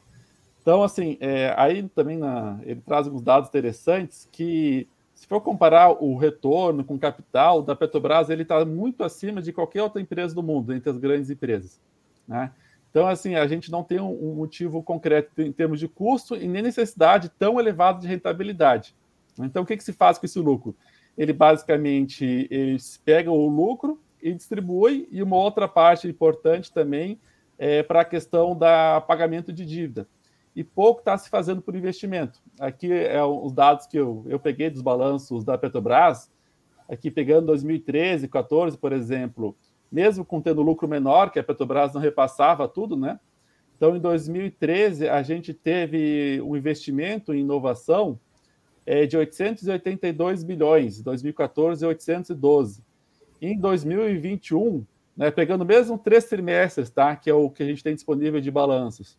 Então, assim, é, aí também na, ele traz alguns dados interessantes que, se for comparar o retorno com o capital da Petrobras, ele está muito acima de qualquer outra empresa do mundo, entre as grandes empresas. Né? Então, assim, a gente não tem um, um motivo concreto em termos de custo e nem necessidade tão elevada de rentabilidade. Então, o que, que se faz com esse lucro? Ele basicamente eles pegam o lucro e distribui, e uma outra parte importante também é para a questão da pagamento de dívida. E pouco está se fazendo por investimento. Aqui é os dados que eu, eu peguei dos balanços da Petrobras, aqui pegando 2013, 14, por exemplo, mesmo com tendo lucro menor, que a Petrobras não repassava tudo, né? Então, em 2013, a gente teve um investimento em inovação é, de 882 bilhões, em 2014, 812 em 2021, né, pegando mesmo três trimestres, tá, que é o que a gente tem disponível de balanços,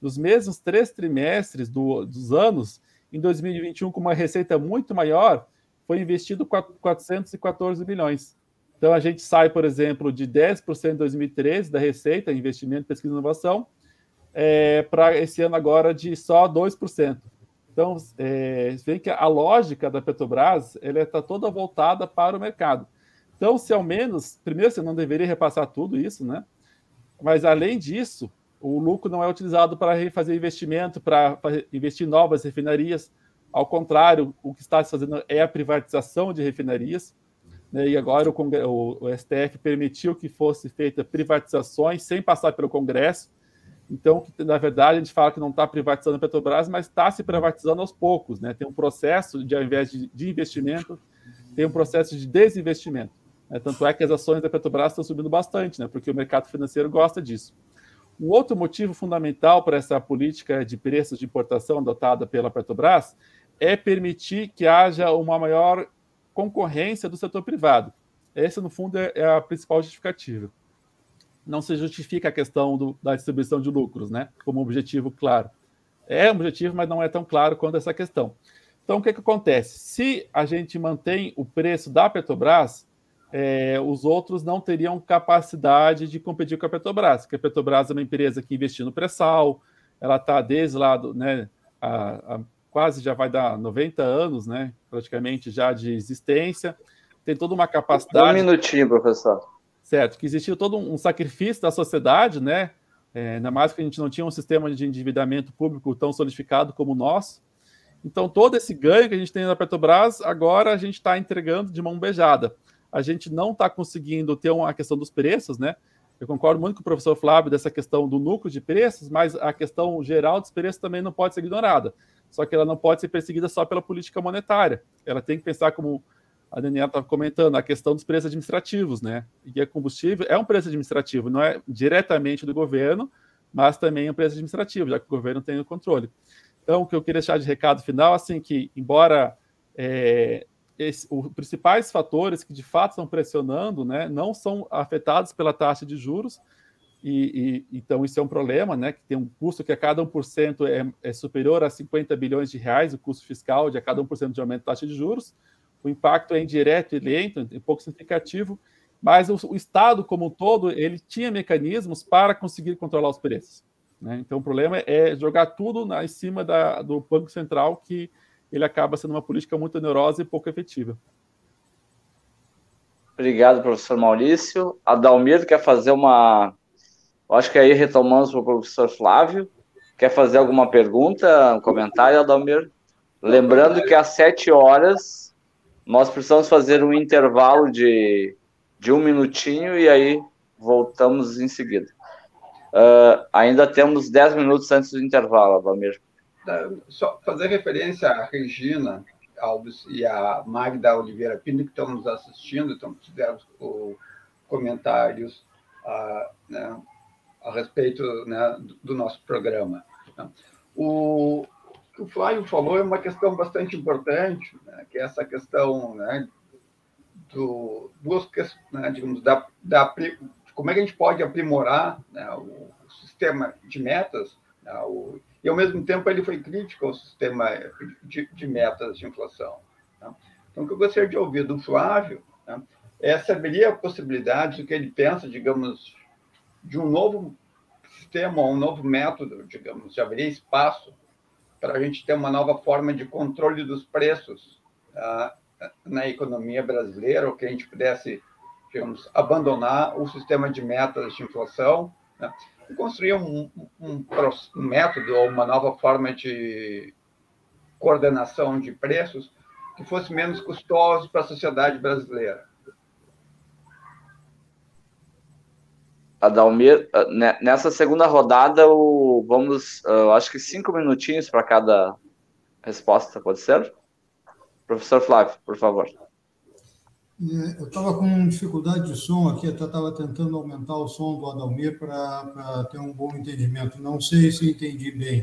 nos mesmos três trimestres do, dos anos, em 2021, com uma receita muito maior, foi investido 414 bilhões. Então, a gente sai, por exemplo, de 10% em 2013 da receita, investimento, pesquisa e inovação, é, para esse ano agora de só 2%. Então, é, vê que a lógica da Petrobras está toda voltada para o mercado. Então, se ao menos, primeiro, você não deveria repassar tudo isso, né? Mas, além disso, o lucro não é utilizado para fazer investimento, para investir em novas refinarias. Ao contrário, o que está se fazendo é a privatização de refinarias. Né, e agora o, o, STF permitiu que fosse feita privatizações sem passar pelo Congresso. Então, na verdade, a gente fala que não está privatizando a Petrobras, mas está se privatizando aos poucos. Né? Tem um processo, de, ao invés de, de investimento, tem um processo de desinvestimento. Né? Tanto é que as ações da Petrobras estão subindo bastante, né? porque o mercado financeiro gosta disso. Um outro motivo fundamental para essa política de preços de importação adotada pela Petrobras é permitir que haja uma maior concorrência do setor privado. Essa, no fundo, é, é a principal justificativa. Não se justifica a questão do, da distribuição de lucros, né? Como objetivo claro. É um objetivo, mas não é tão claro quanto essa questão. Então, o que, que acontece? Se a gente mantém o preço da Petrobras, é, os outros não teriam capacidade de competir com a Petrobras, porque a Petrobras é uma empresa que investiu no pré-sal, ela está desde lá, do, né, a, a quase já vai dar 90 anos, né? Praticamente já de existência. Tem toda uma capacidade. Um minutinho, professor. Certo, que existiu todo um sacrifício da sociedade, né? É, ainda mais que a gente não tinha um sistema de endividamento público tão solidificado como o nosso. Então, todo esse ganho que a gente tem na Petrobras, agora a gente está entregando de mão beijada. A gente não está conseguindo ter uma questão dos preços, né? Eu concordo muito com o professor Flávio dessa questão do núcleo de preços, mas a questão geral dos preços também não pode ser ignorada. Só que ela não pode ser perseguida só pela política monetária. Ela tem que pensar, como a Daniela estava comentando, a questão dos preços administrativos, né? E a combustível é um preço administrativo, não é diretamente do governo, mas também é um preço administrativo, já que o governo tem o controle. Então, o que eu queria deixar de recado final, assim, que embora é, esse, os principais fatores que de fato estão pressionando, né, não são afetados pela taxa de juros, e, e, então isso é um problema, né? Que tem um custo que a cada 1% é, é superior a 50 bilhões de reais, o custo fiscal de a cada 1% de aumento da taxa de juros. O impacto é indireto e lento, é pouco significativo, mas o, o, Estado como um todo ele tinha mecanismos para conseguir controlar os preços. Né? Então o problema é jogar tudo na, em cima da, do Banco Central, que ele acaba sendo uma política muito onerosa e pouco efetiva. Obrigado, professor Maurício. Adalmir quer fazer uma Acho que aí retomamos para o professor Flávio. Quer fazer alguma pergunta, um comentário, Adalmir? Lembrando que às sete horas nós precisamos fazer um intervalo de, de um minutinho e aí voltamos em seguida. Uh, ainda temos dez minutos antes do intervalo, Adalmir. Só fazer referência à Regina Alves e à Magda Oliveira Pinto, que estão nos assistindo, então fizeram comentários. Uh, né, a respeito né, do nosso programa. O o Flávio falou é uma questão bastante importante, né, que é essa questão né, do busca, né, digamos, da, da, como é que a gente pode aprimorar né, o, sistema de metas, né, o, e ao mesmo tempo ele foi crítico ao sistema de, de metas de inflação. Né. Então, o que eu gostaria de ouvir do Flávio né, é saber a possibilidade do que ele pensa, digamos, de um novo sistema, um novo método, digamos, já haveria espaço para a gente ter uma nova forma de controle dos preços uh, na economia brasileira, ou que a gente pudesse, digamos, abandonar o sistema de metas de inflação né, e construir um, um, um método ou uma nova forma de coordenação de preços que fosse menos custoso para a sociedade brasileira. Adalmir, ah, nessa segunda rodada, o, vamos, uh, acho que cinco minutinhos para cada resposta, pode ser? Professor Flávio, por favor. É, eu estava com dificuldade de som aqui, até estava tentando aumentar o som do Adalmir para ter um bom entendimento. Não sei se entendi bem,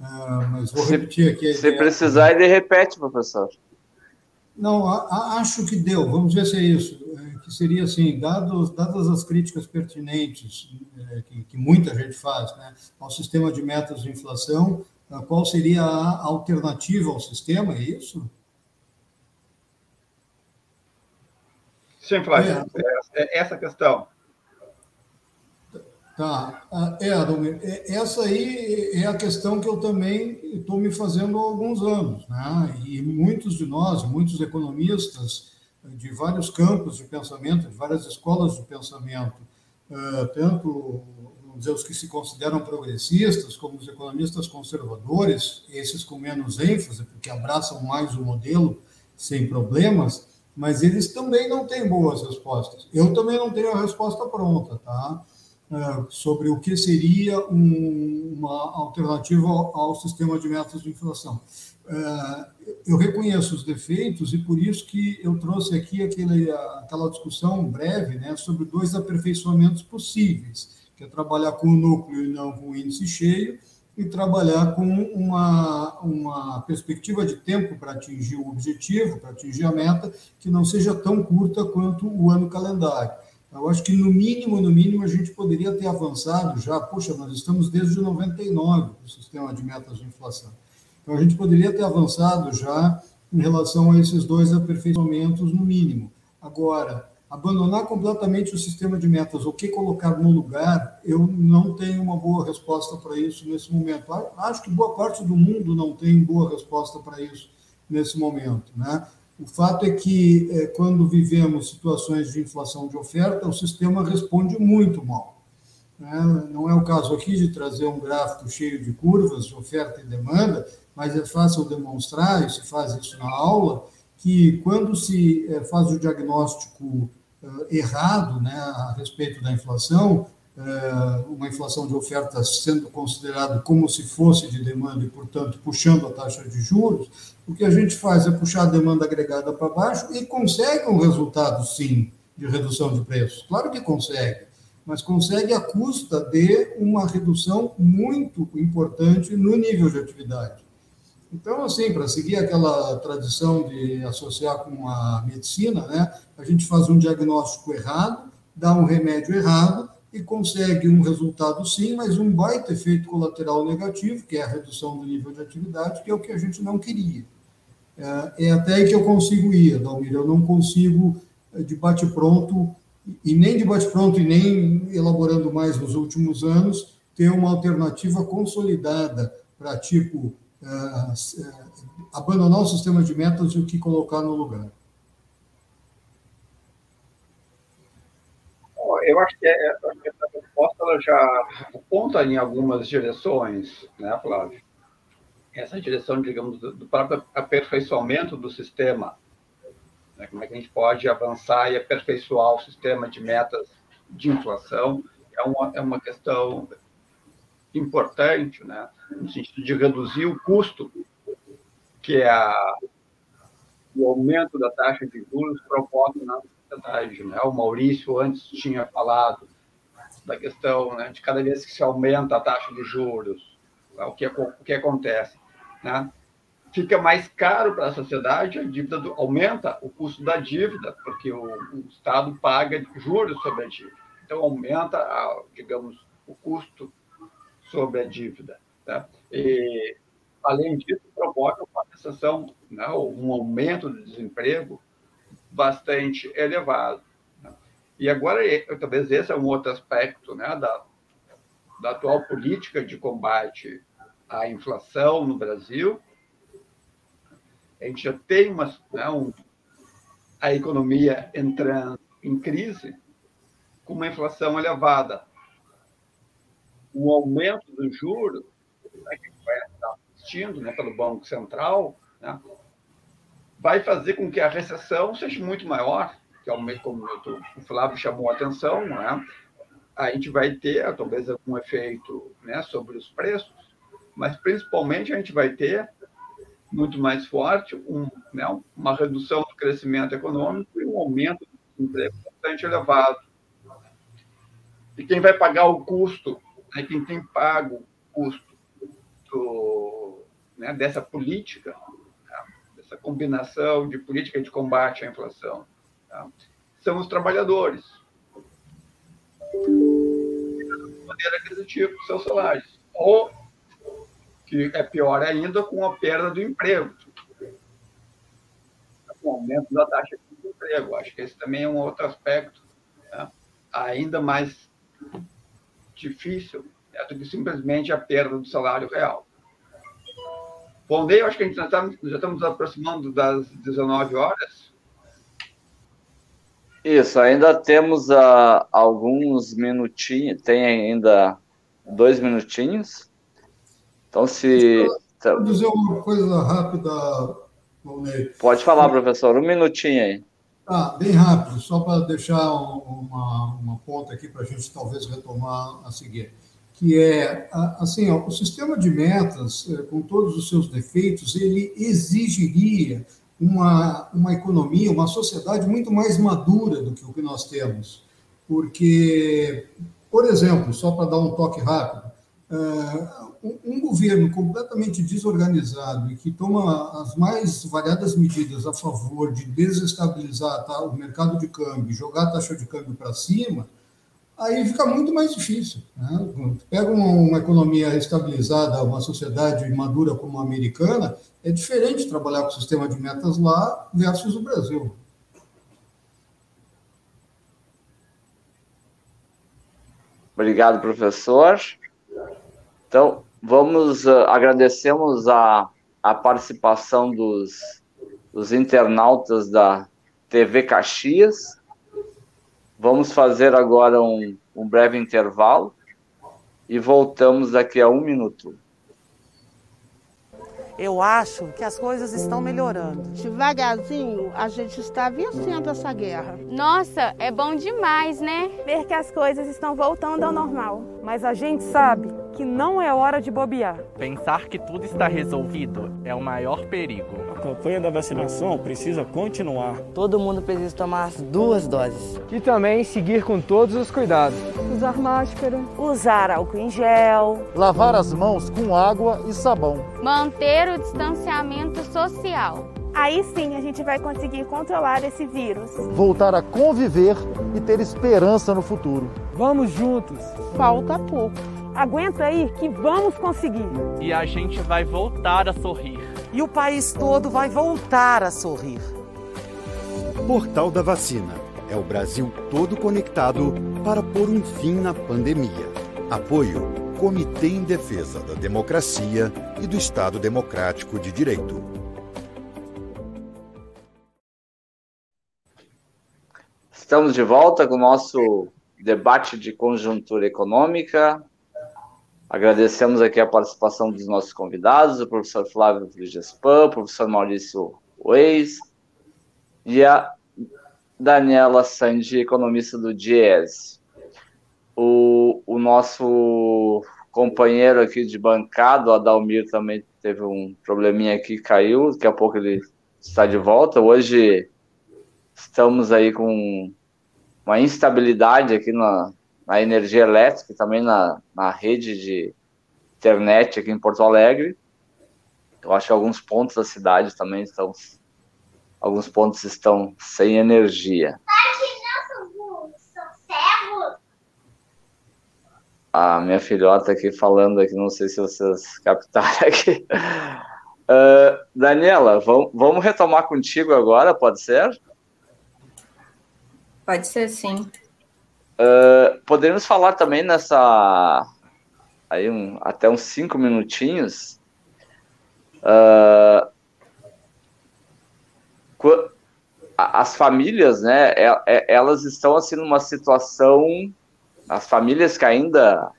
uh, mas vou repetir aqui. Se precisar, ele repete, professor. Não, a, a, acho que deu. Vamos ver se é isso. É, que seria assim, dados, dadas as críticas pertinentes é, que, que, muita gente faz né, ao sistema de metas de inflação, qual seria a alternativa ao sistema? É isso? Sim, Flávio. É. é essa questão. Tá. Ah, é, Adomir, é, essa aí é a questão que eu também estou me fazendo há alguns anos. Né? E muitos de nós, muitos economistas de vários campos de pensamento, de várias escolas de pensamento, ah, tanto vamos dizer, os que se consideram progressistas, como os economistas conservadores, esses com menos ênfase, porque abraçam mais o modelo sem problemas, mas eles também não têm boas respostas. Eu também não tenho a resposta pronta, tá? É, sobre o que seria um, uma alternativa ao, ao, sistema de metas de inflação. É, eu reconheço os defeitos e por isso que eu trouxe aqui aquele, aquela discussão breve né, sobre dois aperfeiçoamentos possíveis, que é trabalhar com o núcleo e não com o índice cheio, e trabalhar com uma, uma perspectiva de tempo para atingir o objetivo, para atingir a meta, que não seja tão curta quanto o ano calendário. Eu acho que, no mínimo, no mínimo, a gente poderia ter avançado já. Poxa, nós estamos desde 99 o sistema de metas de inflação. Então, a gente poderia ter avançado já em relação a esses dois aperfeiçoamentos, no mínimo. Agora, abandonar completamente o sistema de metas, o que colocar no lugar, eu não tenho uma boa resposta para isso nesse momento. Acho que boa parte do mundo não tem boa resposta para isso nesse momento. Né? O fato é que, é, quando vivemos situações de inflação de oferta, o sistema responde muito mal. Né? Não é o caso aqui de trazer um gráfico cheio de curvas de oferta e demanda, mas é fácil demonstrar, e se faz isso na aula, que quando se é, faz o diagnóstico errado né, a respeito da inflação, eh, uma inflação de oferta sendo considerado como se fosse de demanda e, portanto, puxando a taxa de juros, o que a gente faz é puxar a demanda agregada para baixo e consegue um resultado, sim, de redução de preços. Claro que consegue, mas consegue à custa de uma redução muito importante no nível de atividade. Então, assim, para seguir aquela tradição de associar com a medicina, né, a gente faz um diagnóstico errado, dá um remédio errado e consegue um resultado sim, mas um baita efeito colateral negativo, que é a redução do nível de atividade, que é o que a gente não queria. É, é até aí que eu consigo ir, Dalmir, eu não consigo eh, de bate-pronto, e nem de bate-pronto, e nem elaborando mais nos últimos anos, ter uma alternativa consolidada para, tipo, abandonar o sistema de metas e o que colocar no lugar? Eu acho que é, essa resposta ela já aponta em algumas direções, né, Flávio? Essa direção, digamos, do próprio aperfeiçoamento do sistema. Né? Como é que a gente pode avançar e aperfeiçoar o sistema de metas de inflação? É uma, é uma questão importante, né? No sentido de reduzir o custo, que é a, o aumento da taxa de juros provoca na sociedade. Né? O Maurício antes tinha falado da questão né, de cada vez que se aumenta a taxa de juros, o que, o que acontece? Né? Fica mais caro para a sociedade, a dívida do, aumenta o custo da dívida, porque o, o Estado paga juros sobre a dívida. Então, aumenta, a, digamos, o custo sobre a dívida. Tá? E, além disso, provoca uma recessão, né, um aumento do desemprego bastante elevado. Né? E agora, talvez esse é um outro aspecto né, da, da atual política de combate à inflação no Brasil. A gente já tem uma, né, um, a economia entrando em crise com uma inflação elevada o aumento do juro né, que vai estar assistindo né, pelo Banco Central né, vai fazer com que a recessão seja muito maior, que é como o Flávio chamou a atenção, né, a gente vai ter talvez algum efeito né, sobre os preços, mas principalmente a gente vai ter muito mais forte um, né, uma redução do crescimento econômico e um aumento do emprego bastante elevado. E quem vai pagar o custo é quem tem pago o custo né, dessa política, tá? dessa combinação de política de combate à inflação, tá? são os trabalhadores. De maneira aquisitiva dos seus salários. Ou, que é pior ainda, com a perda do emprego. Com o aumento da taxa de desemprego. Acho que esse também é um outro aspecto tá? ainda mais difícil né, do que simplesmente a perda do salário real. Bom, daí eu acho que a gente já, está, já estamos aproximando das 19 horas. Isso, ainda temos uh, alguns minutinhos, tem ainda dois minutinhos. Então, se. Vou dizer uma coisa rápida, Valnei. Pode falar, professor, um minutinho aí. Ah, bem rápido, só para deixar uma, uma ponta aqui para a gente talvez retomar a seguir, que é, assim, ó, o sistema de metas, eh, com todos os seus defeitos, ele exigiria uma, uma economia, uma sociedade muito mais madura do que o que nós temos. Porque, por exemplo, só para dar um toque rápido, uh, um, governo completamente desorganizado e que toma as mais variadas medidas a favor de desestabilizar o mercado de câmbio, jogar a taxa de câmbio para cima, aí fica muito mais difícil. Né? Pega uma, uma, economia estabilizada, uma sociedade madura como a americana, é diferente trabalhar com o sistema de metas lá versus o Brasil. Obrigado, professor. Então, vamos, uh, agradecemos a, a participação dos, dos internautas da TV Caxias. Vamos fazer agora um, um breve intervalo e voltamos daqui a um minuto eu acho que as coisas estão melhorando. Devagarzinho, a gente está vencendo essa guerra. Nossa, é bom demais, né? Ver que as coisas estão voltando ao normal. Mas a gente sabe que não é hora de bobear. Pensar que tudo está resolvido é o maior perigo. A campanha da vacinação precisa continuar. Todo mundo precisa tomar as duas doses. E também seguir com todos os cuidados. Usar máscara. Usar álcool em gel. Lavar as mãos com água e sabão. Manter o distanciamento social. Aí sim a gente vai conseguir controlar esse vírus. Voltar a conviver e ter esperança no futuro. Vamos juntos. Falta pouco. Aguenta aí que vamos conseguir. E a gente vai voltar a sorrir. E o país todo vai voltar a sorrir. Portal da Vacina. É o Brasil todo conectado para pôr um fim na pandemia. Apoio Comitê em Defesa da Democracia e do Estado Democrático de Direito. Estamos de volta com o nosso debate de conjuntura econômica. Agradecemos aqui a participação dos nossos convidados, o professor Flávio Frigespan, o professor Maurício Weis e a Daniela Sandi, economista do DIES. O, o nosso companheiro aqui de bancada, o Adalmir, também teve um probleminha aqui, caiu, daqui a pouco ele está de volta. Hoje estamos aí com uma instabilidade aqui na, na energia elétrica e também na, na rede de internet aqui em Porto Alegre. Eu acho que alguns pontos da cidade também estão. Alguns pontos estão sem energia. A minha filhota aqui falando aqui, não sei se vocês captaram aqui. Uh, Daniela, vamos, vamos retomar contigo agora, pode ser? Pode ser, sim. Uh, falar também nessa aí um, até uns cinco minutinhos uh, as famílias né é, é, elas estão assim numa situação as famílias que ainda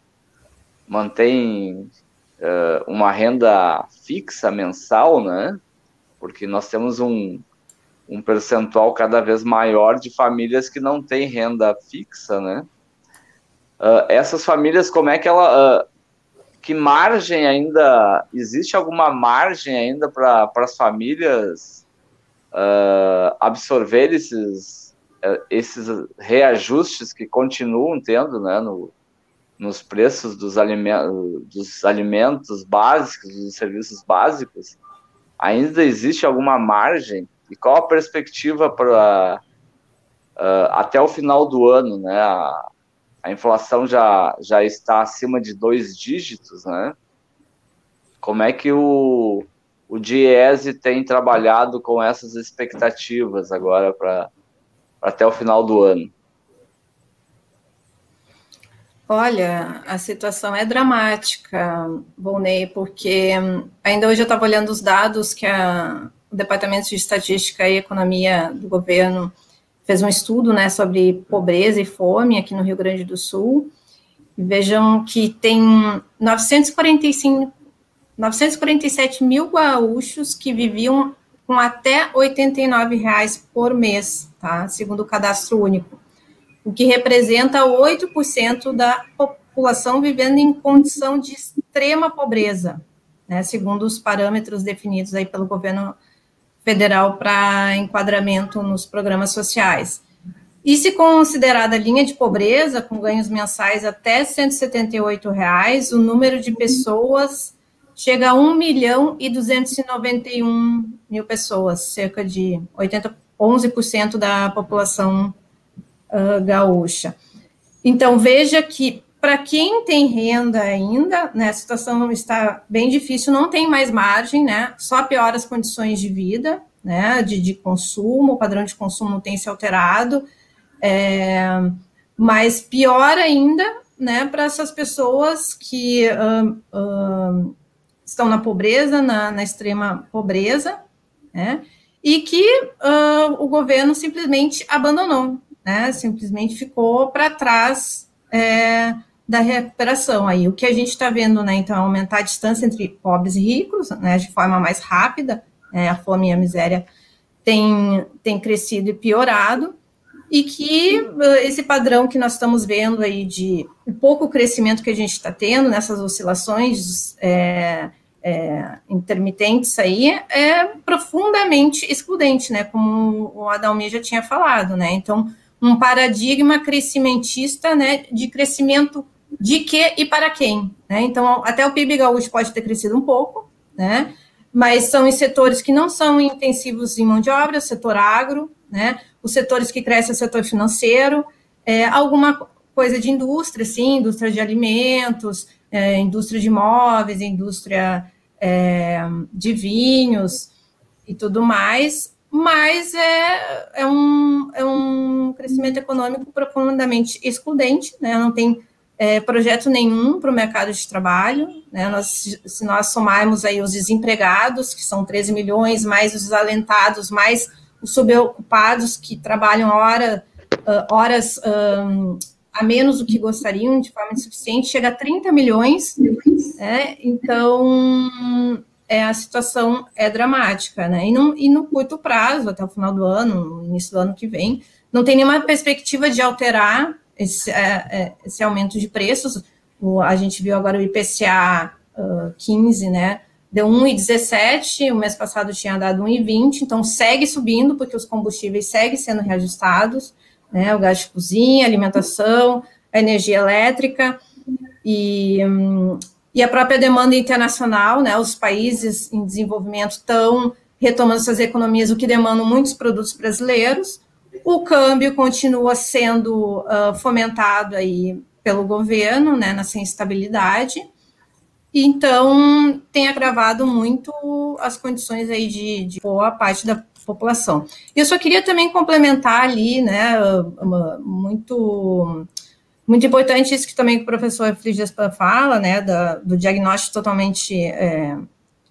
mantêm uh, uma renda fixa mensal né porque nós temos um um percentual cada vez maior de famílias que não têm renda fixa, né? Uh, essas famílias, como é que ela. Uh, que margem ainda. Existe alguma margem ainda para as famílias uh, absorver esses, esses reajustes que continuam tendo, né? No, nos preços dos alimentos, dos alimentos básicos, dos serviços básicos, ainda existe alguma margem e qual a perspectiva para uh, até o final do ano, né? A, a, inflação já, já está acima de dois dígitos, né? Como é que o, o Diese tem trabalhado com essas expectativas agora para até o final do ano? Olha, a situação é dramática, Volney, porque ainda hoje eu estava olhando os dados que a, o Departamento de Estatística e Economia do governo fez um estudo né, sobre pobreza e fome aqui no Rio Grande do Sul. Vejam que tem 945, 947 mil gaúchos que viviam com até 89 reais por mês, tá? Segundo o cadastro único, o que representa 8% da população vivendo em condição de extrema pobreza, né? Segundo os parâmetros definidos aí pelo governo federal para enquadramento nos programas sociais. E se considerada linha de pobreza, com ganhos mensais até 178 reais, o número de pessoas chega a 1 milhão e 291 mil pessoas, cerca de 80, 11% da população uh, gaúcha. Então, veja que para quem tem renda ainda, né, a situação está bem difícil, não tem mais margem, né, só piora as condições de vida, né, de, de consumo, o padrão de consumo tem se alterado, é, mas pior ainda, né, para essas pessoas que estão na pobreza, na, na extrema pobreza, né, e que uh, o governo simplesmente abandonou, né, simplesmente ficou para trás é, da recuperação. Aí o que a gente está vendo, né, então, é aumentar a distância entre pobres e ricos, né, de forma mais rápida, né, a fome e a miséria tem, tem crescido e piorado, e que uh, esse padrão que nós estamos vendo aí de pouco crescimento que a gente está tendo nessas oscilações é, é, intermitentes aí é profundamente excludente, né? Como o Adalmir já tinha falado, né? Então, um paradigma crescimentista, né? De crescimento de que e para quem, né? Então, até o PIB gaúcho pode ter crescido um pouco, né? Mas são em setores que não são intensivos em mão de obra, setor agro, né? Os setores que crescem é o setor financeiro, é, alguma coisa de indústria, sim, indústria de alimentos, é, indústria de imóveis, indústria é, de vinhos e tudo mais, mas é, é, um, é um crescimento econômico profundamente excludente, né? não tem é, projeto nenhum para o mercado de trabalho, né? nós, se nós somarmos aí os desempregados, que são 13 milhões, mais os desalentados, mais os subocupados que trabalham hora, uh, horas um, a menos do que gostariam, de forma insuficiente, chega a 30 milhões, né? então é, a situação é dramática, né? E, não, e no curto prazo, até o final do ano, no início do ano que vem, não tem nenhuma perspectiva de alterar esse, é, é, esse aumento de preços. O, a gente viu agora o IPCA uh, 15, né? deu 1,17, o mês passado tinha dado 1,20, então segue subindo, porque os combustíveis seguem sendo reajustados, né, o gás de cozinha, alimentação, a energia elétrica, e, e a própria demanda internacional, né, os países em desenvolvimento estão retomando suas economias, o que demanda muitos produtos brasileiros, o câmbio continua sendo uh, fomentado aí pelo governo, né, nessa instabilidade, então tem agravado muito as condições aí de, de boa parte da população. Eu só queria também complementar ali, né, uma, muito muito importante isso que também o professor Frigespan fala, né, da, do diagnóstico totalmente é,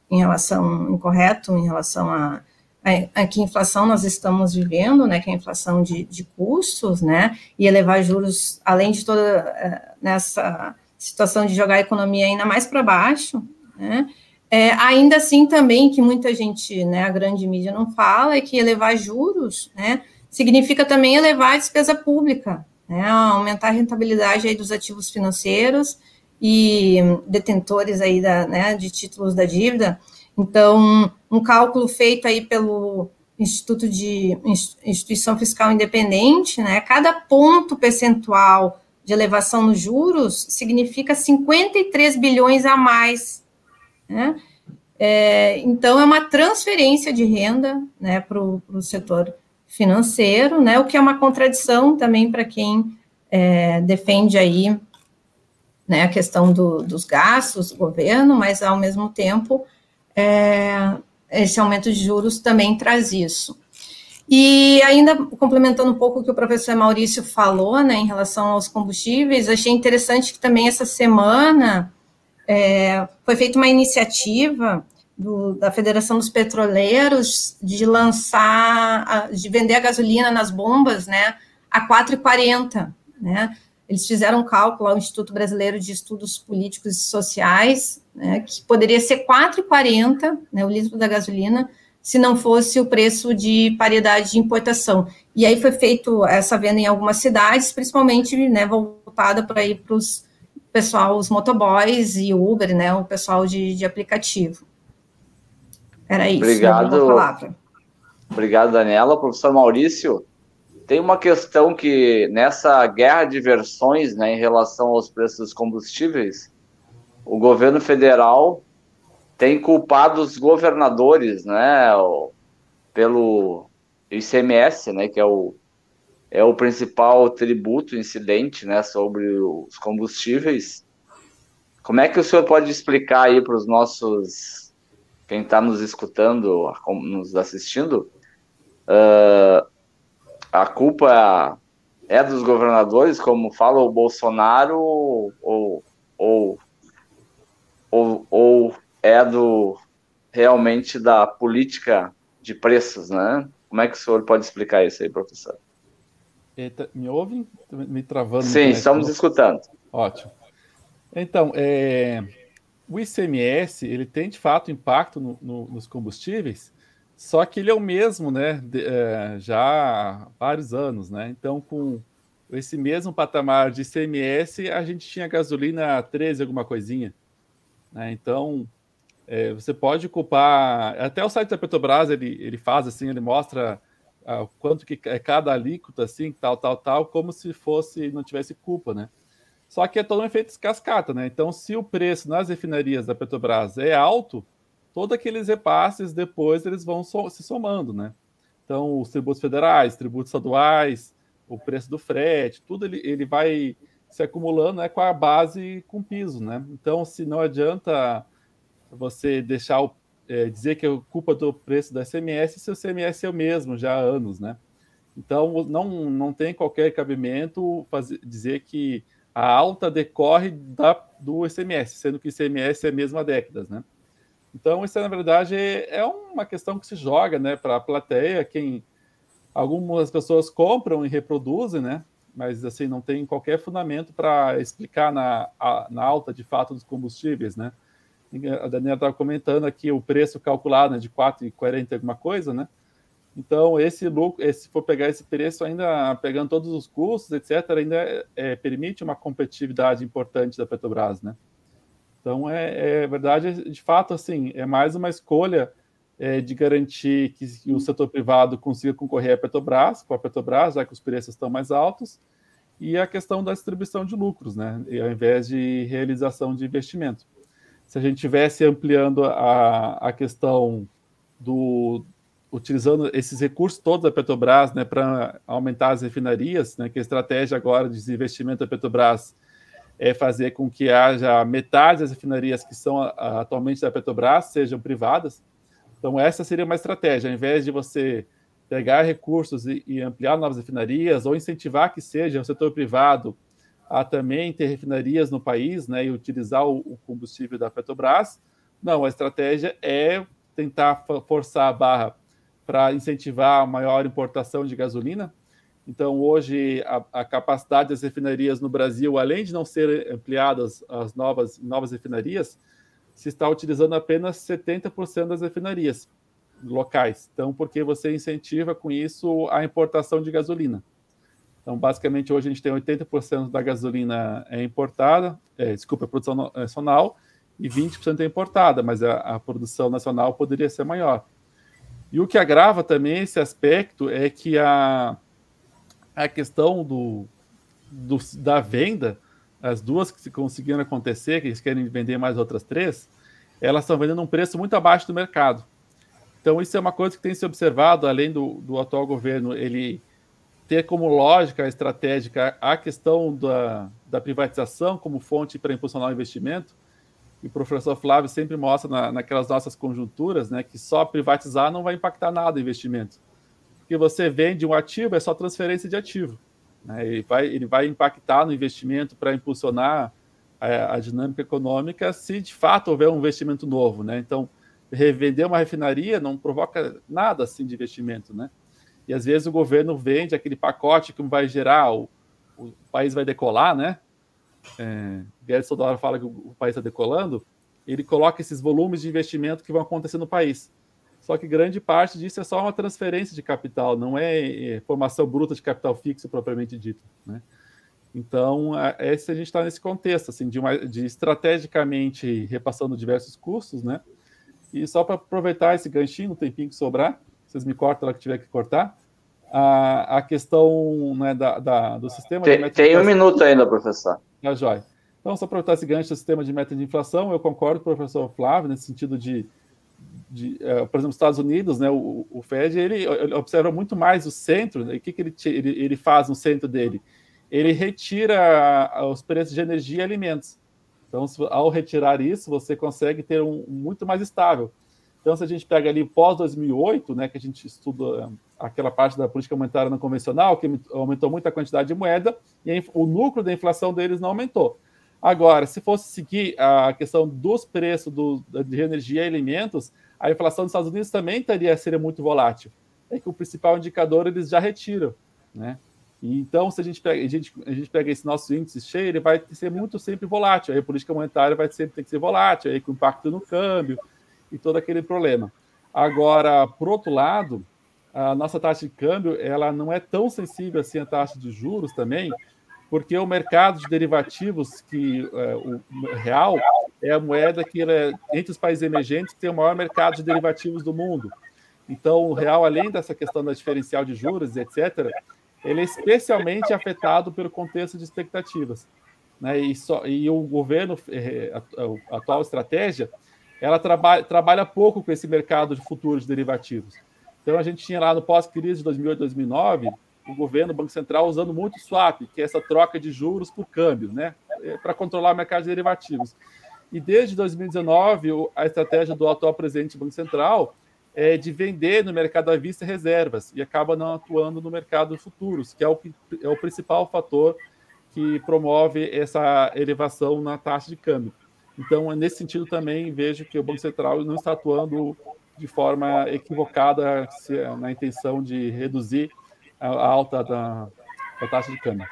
em relação incorreto, em relação a, a, a, que inflação nós estamos vivendo, né, que é a inflação de, de custos, né, e elevar juros, além de toda é, nessa situação de jogar a economia ainda mais para baixo, né? É, ainda assim também que muita gente, né, a grande mídia não fala, é que elevar juros, né, significa também elevar a despesa pública, né, aumentar a rentabilidade aí dos ativos financeiros e detentores aí da, né, de títulos da dívida. Então, um cálculo feito aí pelo Instituto de Instituição Fiscal Independente, né, cada ponto percentual de elevação nos juros significa 53 bilhões a mais. Né? É, então, é uma transferência de renda né, para o setor financeiro, né, o que é uma contradição também para quem é, defende aí né, a questão do, dos gastos do governo, mas, ao mesmo tempo, é, esse aumento de juros também traz isso. E ainda complementando um pouco o que o professor Maurício falou, né, em relação aos combustíveis, achei interessante que também essa semana é, foi feita uma iniciativa do, da Federação dos Petroleiros de lançar, de vender a gasolina nas bombas, né, a 4,40, né, eles fizeram um cálculo ao Instituto Brasileiro de Estudos Políticos e Sociais, né, que poderia ser 4,40 né, o litro da gasolina, se não fosse o preço de paridade de importação. E aí foi feito essa venda em algumas cidades, principalmente né, voltada para ir para os pessoal, os motoboys e Uber, né, o pessoal de, de aplicativo. Era isso. Obrigado. Obrigado, Daniela. Professor Maurício, tem uma questão que nessa guerra de versões né, em relação aos preços dos combustíveis, o governo federal tem culpado os governadores né, pelo ICMS, né, que é o, é o principal tributo incidente né, sobre os combustíveis. Como é que o senhor pode explicar aí para os nossos, quem está nos escutando, nos assistindo, uh, a culpa é dos governadores, como fala o Bolsonaro, ou, ou, ou, ou é do realmente da política de preços, né? Como é que o senhor pode explicar isso aí, professor? Eita, me ouvem? Me travando. Sim, estamos escutando. Ótimo. Então, é, o ICMS, ele tem de fato impacto no, no, nos combustíveis, só que ele é o mesmo, né? De, é, já há vários anos, né? Então, com esse mesmo patamar de ICMS, a gente tinha gasolina 13, alguma coisinha. Né? Então, é, você pode culpar. Até o site da Petrobras ele, ele faz assim, ele mostra ah, quanto que é cada alíquota, assim, tal, tal, tal, como se fosse, não tivesse culpa, né? Só que é todo um efeito cascata, né? Então, se o preço nas refinarias da Petrobras é alto, todos aqueles repasses depois eles vão so se somando, né? Então, os tributos federais, tributos estaduais, o preço do frete, tudo ele, ele vai se acumulando né, com a base com piso, né? Então, se não adianta você deixar o, é, dizer que é culpa do preço da SMS, se o CMS é o mesmo já há anos, né? Então, não, não tem qualquer cabimento fazer, dizer que a alta decorre da, do ICMS, sendo que o ICMS é mesmo há décadas, né? Então, isso, na verdade, é uma questão que se joga né, para a plateia. Quem Algumas pessoas compram e reproduzem, né? Mas, assim, não tem qualquer fundamento para explicar na, a, na alta, de fato, dos combustíveis, né? A Daniela estava comentando aqui o preço calculado né, de 4,40 alguma coisa, né? Então, esse lucro, se for pegar esse preço, ainda pegando todos os custos, etc., ainda é, é, permite uma competitividade importante da Petrobras, né? Então, é, é verdade, de fato, assim, é mais uma escolha é, de garantir que, o setor privado consiga concorrer à Petrobras, com a Petrobras, já que os preços estão mais altos, e a questão da distribuição de lucros, né, ao invés de realização de investimento. Se a gente tivesse ampliando a, a questão do utilizando esses recursos todos da Petrobras, né, para aumentar as refinarias, né, que a estratégia agora de desinvestimento da Petrobras é fazer com que haja metade das refinarias que são atualmente da Petrobras sejam privadas. Então, essa seria uma estratégia, ao invés de você pegar recursos e, e ampliar novas refinarias, ou incentivar que seja o setor privado a também ter refinarias no país né, e utilizar o, o combustível da Petrobras. Não, a estratégia é tentar forçar a barra para incentivar a maior importação de gasolina, então, hoje, a, a, capacidade das refinarias no Brasil, além de não ser ampliadas as novas, novas refinarias, se está utilizando apenas 70% das refinarias locais. Então, porque você incentiva com isso a importação de gasolina. Então, basicamente, hoje a gente tem 80% da gasolina é importada, é, desculpa, a produção nacional, e 20% é importada, mas a, a produção nacional poderia ser maior. E o que agrava também esse aspecto é que a, a questão do, do, da venda, as duas que conseguiram acontecer, que eles querem vender mais outras três, elas estão vendendo um preço muito abaixo do mercado. Então, isso é uma coisa que tem se observado, além do, do atual governo, ele ter como lógica estratégica a questão da, da privatização como fonte para impulsionar o investimento. E o professor Flávio sempre mostra na, naquelas nossas conjunturas né, que só privatizar não vai impactar nada o investimento porque você vende um ativo, é só transferência de ativo. Né? Ele, vai, ele vai impactar no investimento para impulsionar a, a, dinâmica econômica se de fato houver um investimento novo. Né? Então, revender uma refinaria não provoca nada assim de investimento. Né? E às vezes o governo vende aquele pacote que vai gerar o, o país vai decolar, né? É, Guedes toda hora fala que o país está decolando, ele coloca esses volumes de investimento que vão acontecer no país. Só que grande parte disso é só uma transferência de capital, não é, é formação bruta de capital fixo propriamente dito, né? Então, esse, a gente está nesse contexto, assim, de, uma, de estrategicamente repassando diversos custos, né? E só para aproveitar esse ganchinho, no tempinho que sobrar, vocês me cortam lá que tiver que cortar, a, a questão né, da, da, do sistema... Tem, tem um minuto ainda, professor. Tá, joia. Então, só aproveitar esse gancho do sistema de meta de inflação, eu concordo com o professor Flávio, nesse sentido de, de uh, por exemplo, Estados Unidos, né, o, o Fed, ele, ele, observa muito mais o centro, né, o que, que ele, ele, ele faz no centro dele? ele retira os preços de energia e alimentos. Então, ao retirar isso, você consegue ter um, muito mais estável. Então, se a gente pega ali pós-2008, né, que a gente estuda aquela parte da política monetária não convencional, que aumentou muito a quantidade de moeda, e o núcleo da inflação deles não aumentou. Agora, se fosse seguir a questão dos preços do, de energia e alimentos, a inflação dos Estados Unidos também teria, seria muito volátil. É que o principal indicador eles já retiram, né? Então, se a gente pega, a gente, a gente pega esse nosso índice cheio, ele vai ser muito sempre volátil. Aí a política monetária vai sempre ter que ser volátil, aí com impacto no câmbio e todo aquele problema. Agora, por outro lado, a nossa taxa de câmbio ela não é tão sensível assim à taxa de juros também, porque o mercado de derivativos, que é, o real é a moeda que é, entre os países emergentes tem o maior mercado de derivativos do mundo. Então, o real, além dessa questão da diferencial de juros, etc., ele é especialmente afetado pelo contexto de expectativas. Né? E, só, e o governo, é, a, a, atual estratégia, ela traba, trabalha pouco com esse mercado de futuros de derivativos. Então, a gente tinha lá no pós-crise de 2008, 2009, o governo, o Banco Central, usando muito swap, que é essa troca de juros por câmbio, né? É, para controlar o mercado de derivativos. E desde 2019, a estratégia do atual presidente do Banco Central é, de vender no mercado à vista reservas e acaba não atuando no mercado futuros, que é o, é o principal fator que promove essa elevação na taxa de câmbio. Então, nesse sentido, também vejo que o Banco Central não está atuando de forma equivocada na intenção de reduzir a alta da, da taxa de câmbio.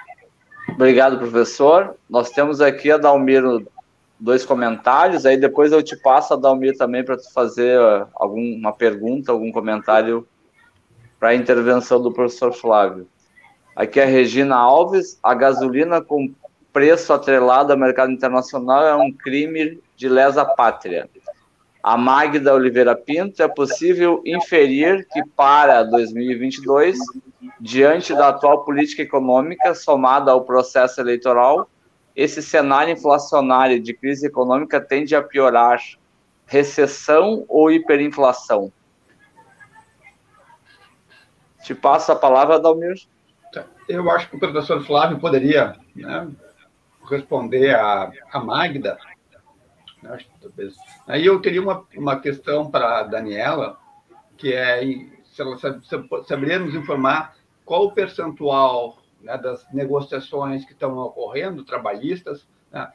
Obrigado, professor. Nós temos aqui a Dalmiro dois comentários, aí depois eu te passo a Dalmir também para tu fazer uh, alguma pergunta, algum comentário para a intervenção do professor Flávio. Aqui é a Regina Alves, a gasolina com preço atrelado ao mercado internacional é um crime de lesa pátria. A Magda Oliveira Pinto, é possível inferir que para 2022, diante da atual política econômica somada ao processo eleitoral, esse cenário inflacionário de crise econômica tende a piorar? Recessão ou hiperinflação? Te passo a palavra, Dalmir. Tá. Eu acho que o professor Flávio poderia né, responder a, a Magda. Aí eu teria uma, uma questão para a Daniela, que é se ela saberia nos informar qual o percentual né, das negociações que estão ocorrendo, trabalhistas, está né,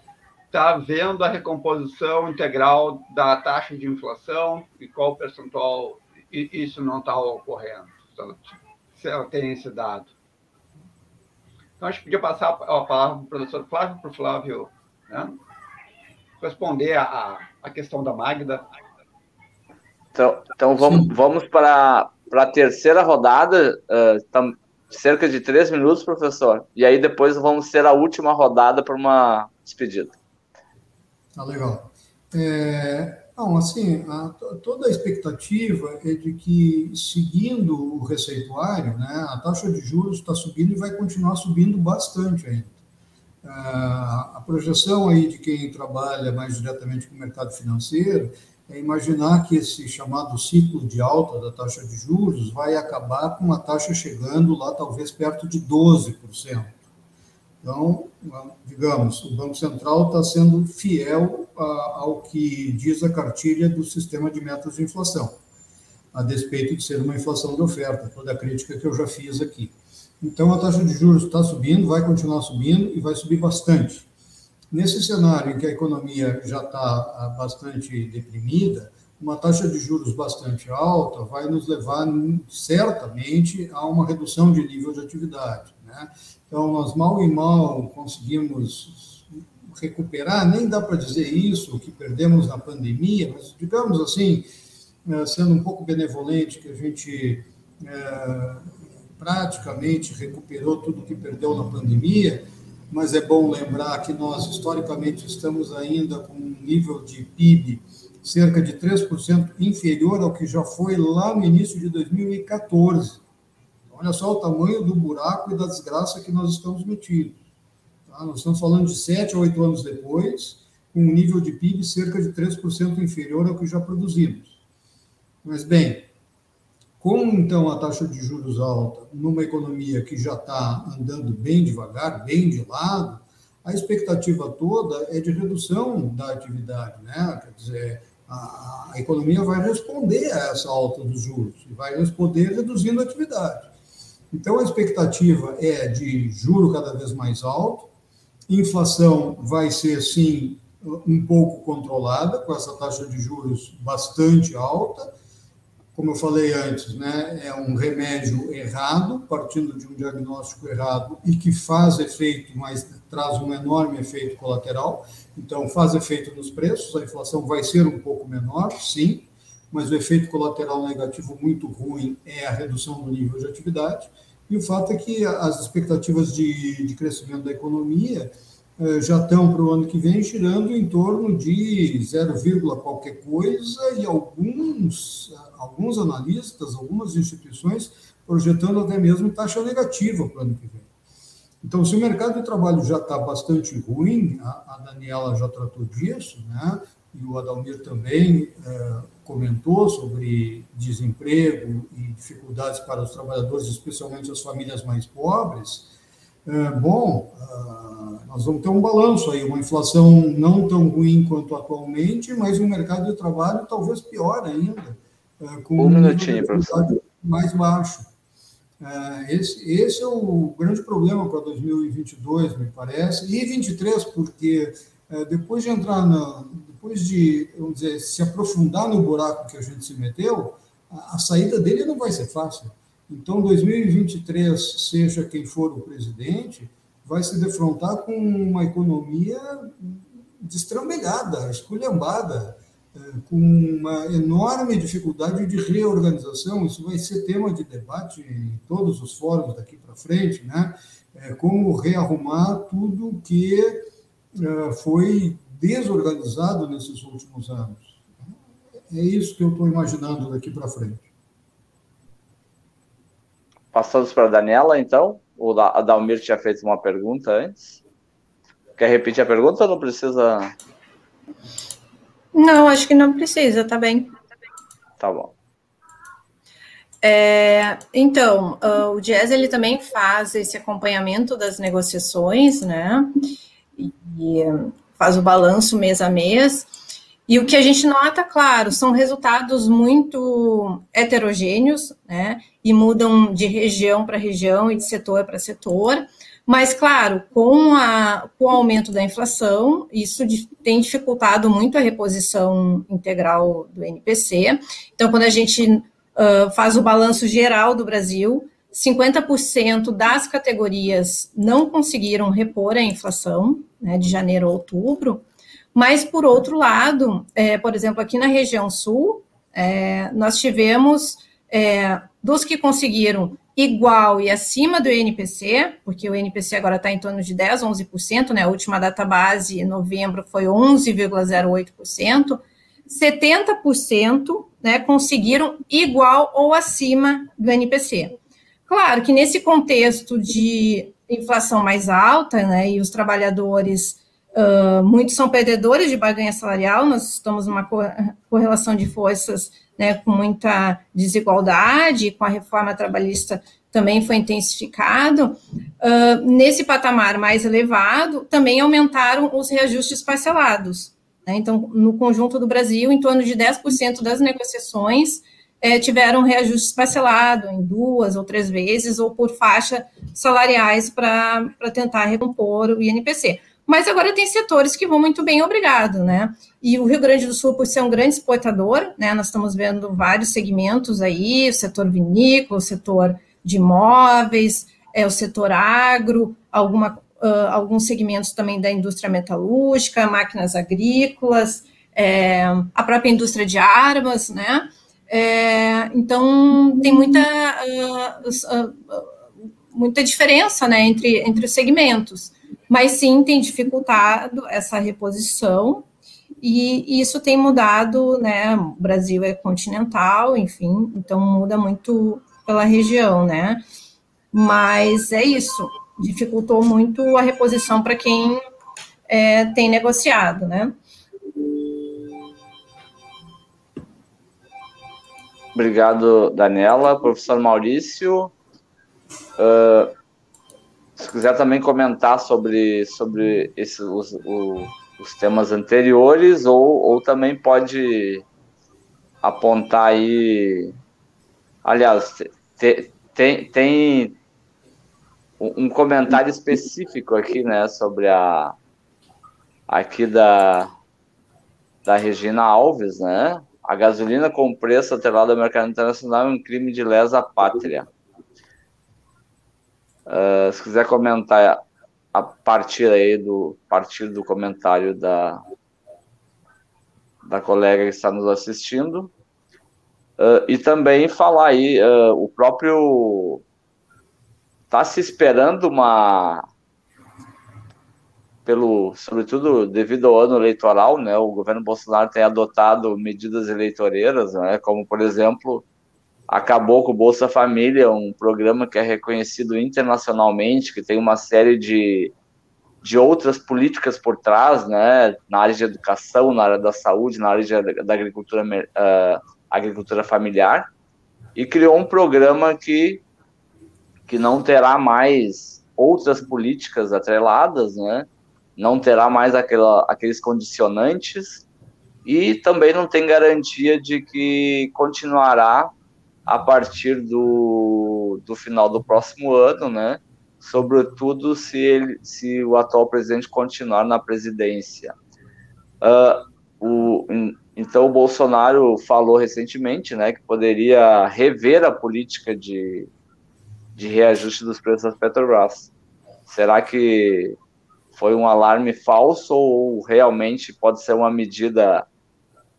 tá havendo a recomposição integral da taxa de inflação e qual percentual isso não está ocorrendo, se ela tem esse dado. Então, acho que podia passar a palavra para o professor Flávio, para o Flávio né, responder a, a questão da Magda. Então, então vamos, vamos para, para a terceira rodada. Uh, cerca de três minutos, professor. E aí depois vamos ter a última rodada para uma despedida. Tá legal. É, não, assim, a, toda a expectativa é de que, seguindo o receituário, né, a taxa de juros está subindo e vai continuar subindo bastante ainda. É, a projeção aí de quem trabalha mais diretamente com o mercado financeiro é imaginar que esse chamado ciclo de alta da taxa de juros vai acabar com a taxa chegando lá talvez perto de 12%. Então, digamos, o Banco Central está sendo fiel ao que diz a cartilha do sistema de metas de inflação, a despeito de ser uma inflação de oferta, toda a crítica que eu já fiz aqui. Então, a taxa de juros está subindo, vai continuar subindo e vai subir bastante. Nesse cenário em que a economia já está ah, bastante deprimida, uma taxa de juros bastante alta vai nos levar certamente a uma redução de nível de atividade. Né? Então, nós mal e mal conseguimos recuperar, nem dá para dizer isso, que perdemos na pandemia, mas digamos assim, eh, sendo um pouco benevolente, que a gente é, praticamente recuperou tudo que perdeu na pandemia, mas é bom lembrar que nós, historicamente, estamos ainda com um nível de PIB cerca de 3% inferior ao que já foi lá no início de 2014. Olha só o tamanho do buraco e da desgraça que nós estamos metidos. Tá? Nós estamos falando de sete a oito anos depois, com um nível de PIB cerca de 3% inferior ao que já produzimos. Mas, bem, com então a taxa de juros alta numa economia que já está andando bem devagar, bem de lado, a expectativa toda é de redução da atividade, né? Quer dizer, a, a economia vai responder a essa alta dos juros e vai responder reduzindo a atividade. Então, a expectativa é de juro cada vez mais alto, inflação vai ser, sim, um pouco controlada, com essa taxa de juros bastante alta. Como eu falei antes, né, é um remédio errado, partindo de um diagnóstico errado e que faz efeito, mas traz um enorme efeito colateral. Então, faz efeito nos preços, a inflação vai ser um pouco menor, sim, mas o efeito colateral negativo muito ruim é a redução do nível de atividade. E o fato é que as expectativas de, de crescimento da economia já estão para o ano que vem girando em torno de 0, qualquer coisa, e alguns, alguns analistas, algumas instituições projetando até mesmo taxa negativa para o ano que vem. Então, se o mercado de trabalho já está bastante ruim, a, a Daniela já tratou disso, né? e o Adalmir também é, comentou sobre desemprego e dificuldades para os trabalhadores, especialmente as famílias mais pobres, é, bom, uh, nós vamos ter um balanço aí, uma inflação não tão ruim quanto atualmente, mas um mercado de trabalho talvez pior ainda, uh, com um minutinho, professor. mais baixo. Uh, esse, esse é o grande problema para 2022, me parece, e 2023, porque depois de entrar na, depois de, vamos dizer, se aprofundar no buraco que a gente se meteu, a, a saída dele não vai ser fácil. Então, 2023, seja quem for o presidente, vai se defrontar com uma economia destrambelhada, esculhambada, é, com uma enorme dificuldade de reorganização. Isso vai ser tema de debate em todos os fóruns daqui para frente, né? É como rearrumar tudo que é, foi desorganizado nesses últimos anos. É isso que eu estou imaginando daqui para frente. Passamos para a Daniela, então. O Adalmir tinha feito uma pergunta antes. Quer repetir a pergunta ou não precisa? Não, acho que não precisa, tá bem. Tá bom. É, então, uh, o Jazz ele também faz esse acompanhamento das negociações, né? E faz o balanço mês a mês. E o que a gente nota, claro, são resultados muito heterogêneos, né? E mudam de região para região e de setor para setor. Mas, claro, com, a, com o aumento da inflação, isso tem dificultado muito a reposição integral do NPC. Então, quando a gente uh, faz o balanço geral do Brasil, 50% das categorias não conseguiram repor a inflação, né, de janeiro a outubro, mas, por outro lado, é, por exemplo, aqui na região sul, é, nós tivemos é, dos que conseguiram igual e acima do INPC, porque o INPC agora está em torno de 10, 11%, né? A última data base, em novembro, foi 11,08%. 70% né, conseguiram igual ou acima do INPC. Claro que nesse contexto de inflação mais alta, né, e os trabalhadores, uh, muitos são perdedores de barganha salarial, nós estamos numa correlação de forças né, com muita desigualdade, com a reforma trabalhista também foi intensificado, uh, nesse patamar mais elevado, também aumentaram os reajustes parcelados. Né, então, no conjunto do Brasil, em torno de 10% das negociações é, tiveram reajuste parcelado em duas ou três vezes, ou por faixa salariais para tentar recompor o INPC. Mas agora tem setores que vão muito bem, obrigado, né? E o Rio Grande do Sul, por ser um grande exportador, né? Nós estamos vendo vários segmentos aí, o setor vinícola, o setor de imóveis, é o setor agro, alguma, uh, alguns segmentos também da indústria metalúrgica, máquinas agrícolas, é, a própria indústria de armas, né? É, então tem muita uh, muita diferença, né, entre, entre os segmentos, mas sim tem dificultado essa reposição e, isso tem mudado, né? O Brasil é continental, enfim, então muda muito pela região, né? Mas é isso, dificultou muito a reposição para quem é, tem negociado, né? Obrigado, Daniela. Professor Maurício, uh, se quiser também comentar sobre, sobre esse, os, o, os temas anteriores, ou, ou também pode apontar aí. Aliás, te, tem, tem um comentário específico aqui, né, sobre a aqui da da Regina Alves, né? A gasolina com preço atrelado ao mercado internacional é um crime de lesa pátria. Uh, se quiser comentar a partir aí do partir do comentário da da colega que está nos assistindo uh, e também falar aí uh, o próprio está se esperando uma pelo sobretudo devido ao ano eleitoral né o governo Bolsonaro tem adotado medidas eleitoreiras né como por exemplo acabou com o Bolsa Família, um programa que é reconhecido internacionalmente, que tem uma série de, de outras políticas por trás, né, na área de educação, na área da saúde, na área de, da agricultura, uh, agricultura familiar, e criou um programa que, que não terá mais outras políticas atreladas, né, não terá mais aquela, aqueles condicionantes, e também não tem garantia de que continuará a partir do, do final do próximo ano, né? Sobretudo se, ele, se o atual presidente continuar na presidência. Uh, o, então, o Bolsonaro falou recentemente né, que poderia rever a política de, de reajuste dos preços das Petrobras. Será que foi um alarme falso ou realmente pode ser uma medida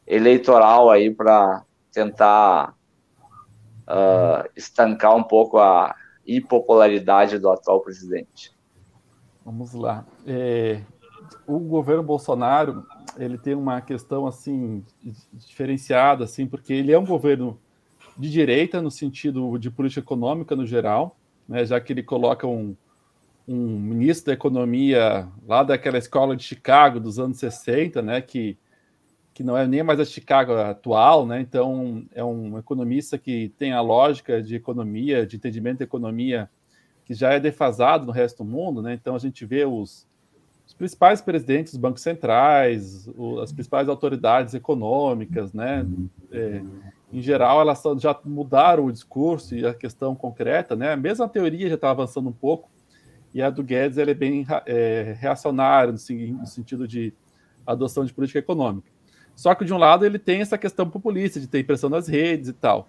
eleitoral aí para tentar uh, estancar um pouco a impopularidade do atual presidente. Vamos lá. É, o governo Bolsonaro ele tem uma questão assim diferenciada, assim, porque ele é um governo de direita no sentido de política econômica no geral, né, já que ele coloca um, um ministro da economia lá daquela escola de Chicago dos anos 60, né, que que não é nem mais a Chicago atual, né? Então é um economista que tem a lógica de economia, de entendimento de economia que já é defasado no resto do mundo, né? Então a gente vê os, os principais presidentes dos bancos centrais, o, as principais autoridades econômicas, né? É, em geral, elas já mudaram o discurso e a questão concreta, né? Mesmo a teoria já está avançando um pouco, e a do Guedes é bem é, reacionária no, no sentido de adoção de política econômica. Só que de um lado ele tem essa questão populista de ter impressão nas redes e tal.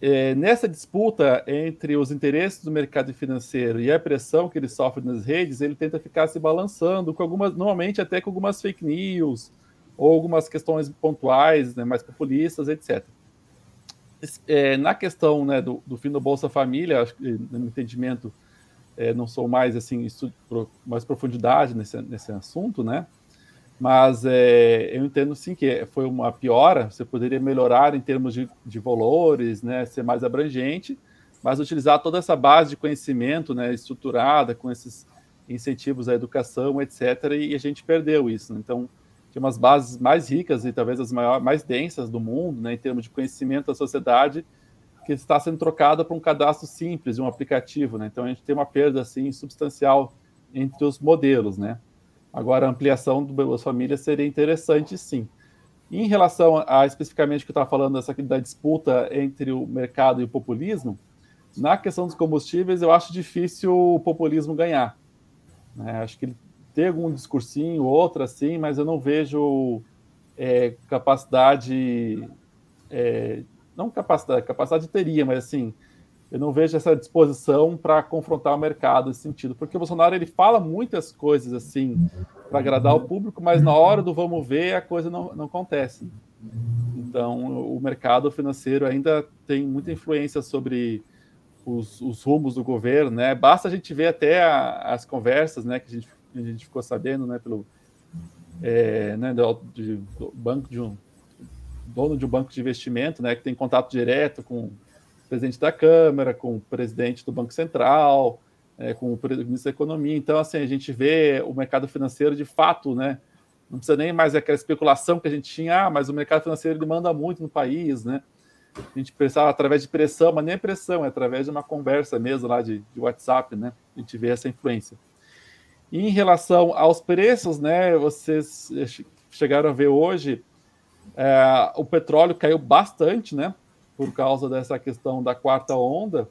É, nessa disputa entre os interesses do mercado financeiro e a pressão que ele sofre nas redes, ele tenta ficar se balançando com algumas, normalmente até com algumas fake news ou algumas questões pontuais, né, mais populistas, etc. É, na questão né, do, do, fim do Bolsa Família, acho que, no meu entendimento, é, não sou mais assim, mais profundidade nesse, nesse assunto, né? Mas é, eu entendo sim que foi uma piora, você poderia melhorar em termos de, de valores, né, ser mais abrangente, mas utilizar toda essa base de conhecimento né, estruturada com esses incentivos à educação, etc., e a gente perdeu isso. Né? Então, tinha umas bases mais ricas e talvez as mais densas do mundo, né, em termos de conhecimento da sociedade, que está sendo trocada para um cadastro simples de um aplicativo. Né? Então, a gente tem uma perda assim, substancial entre os modelos, né? Agora, a ampliação do Bolsa Família seria interessante, sim. Em relação a especificamente o que eu estava falando dessa, da disputa entre o mercado e o populismo, na questão dos combustíveis, eu acho difícil o populismo ganhar. Né? Acho que ele tem algum discursinho, outro assim, mas eu não vejo é, capacidade. É, não capacidade, capacidade teria, mas assim, eu não vejo essa disposição para confrontar o mercado nesse sentido, porque o Bolsonaro ele fala muitas coisas assim para agradar o público, mas na hora do vamos ver a coisa não, não acontece. Então o mercado financeiro ainda tem muita influência sobre os, os rumos do governo, né? Basta a gente ver até a, as conversas, né, que a gente, a gente ficou sabendo, né, pelo é, né, do, de, do banco de um dono de um banco de investimento, né, que tem contato direto com presidente da Câmara, com o presidente do Banco Central, é, com o ministro da Economia. Então, assim, a gente vê o mercado financeiro de fato, né? Não precisa nem mais aquela especulação que a gente tinha, ah, mas o mercado financeiro ele manda muito no país, né? A gente pensava através de pressão, mas nem é pressão, é através de uma conversa mesmo lá de, de WhatsApp, né? A gente vê essa influência. E em relação aos preços, né? Vocês chegaram a ver hoje, é, o petróleo caiu bastante, né? Por causa dessa questão da quarta onda.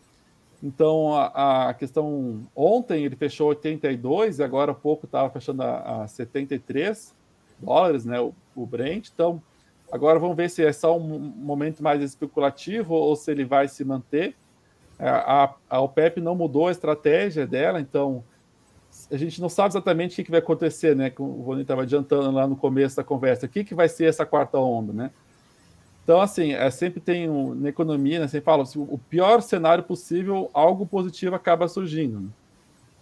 Então, a, a questão ontem ele fechou 82 e agora há pouco estava fechando a, a 73 dólares, né, o, o Brent. Então, agora vamos ver se é só um momento mais especulativo ou se ele vai se manter. É, a, a OPEP não mudou a estratégia dela, então a gente não sabe exatamente o que, vai acontecer, né? Como o Rony estava adiantando lá no começo da conversa, o que, que vai ser essa quarta onda, né? Então, assim, é, sempre tem um, na economia, né, sempre fala, assim, o pior cenário possível, algo positivo acaba surgindo. Né?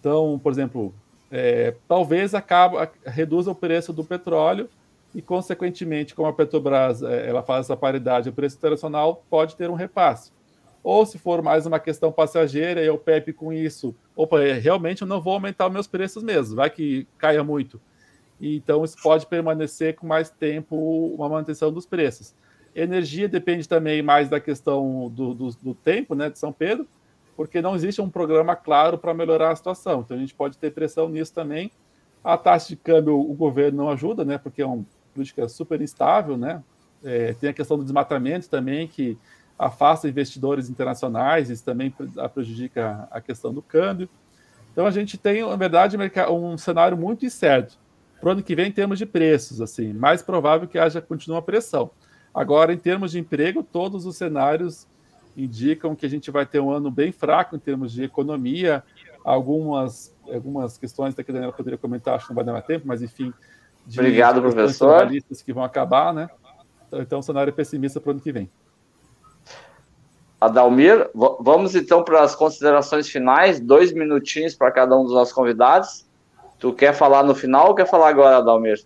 Então, por exemplo, é, talvez acaba, reduza o preço do petróleo e, consequentemente, como a Petrobras é, ela faz essa paridade, o preço internacional pode ter um repasse. Ou se for mais uma questão passageira e o PEP com isso, opa, é, realmente eu não vou aumentar meus preços mesmo, vai que caia muito. Então, isso pode permanecer com mais tempo uma manutenção dos preços. Energia depende também mais da questão do, do, do tempo, né, de São Pedro, porque não existe um programa claro para melhorar a situação. Então a gente pode ter pressão nisso também. A taxa de câmbio o governo não ajuda, né, porque é uma política super instável, né. É, tem a questão do desmatamento também que afasta investidores internacionais, isso também prejudica a questão do câmbio. Então a gente tem, na verdade, um cenário muito incerto para o ano que vem em termos de preços, assim, mais provável que haja continua pressão. Agora, em termos de emprego, todos os cenários indicam que a gente vai ter um ano bem fraco em termos de economia. Algumas, algumas questões que a Daniela poderia comentar, acho que não vai dar mais tempo, mas enfim. De, Obrigado, de professor. que vão acabar, né? Então, então, o cenário é pessimista para o ano que vem. Adalmir, vamos então para as considerações finais, dois minutinhos para cada um dos nossos convidados. Tu quer falar no final ou quer falar agora, Adalmir?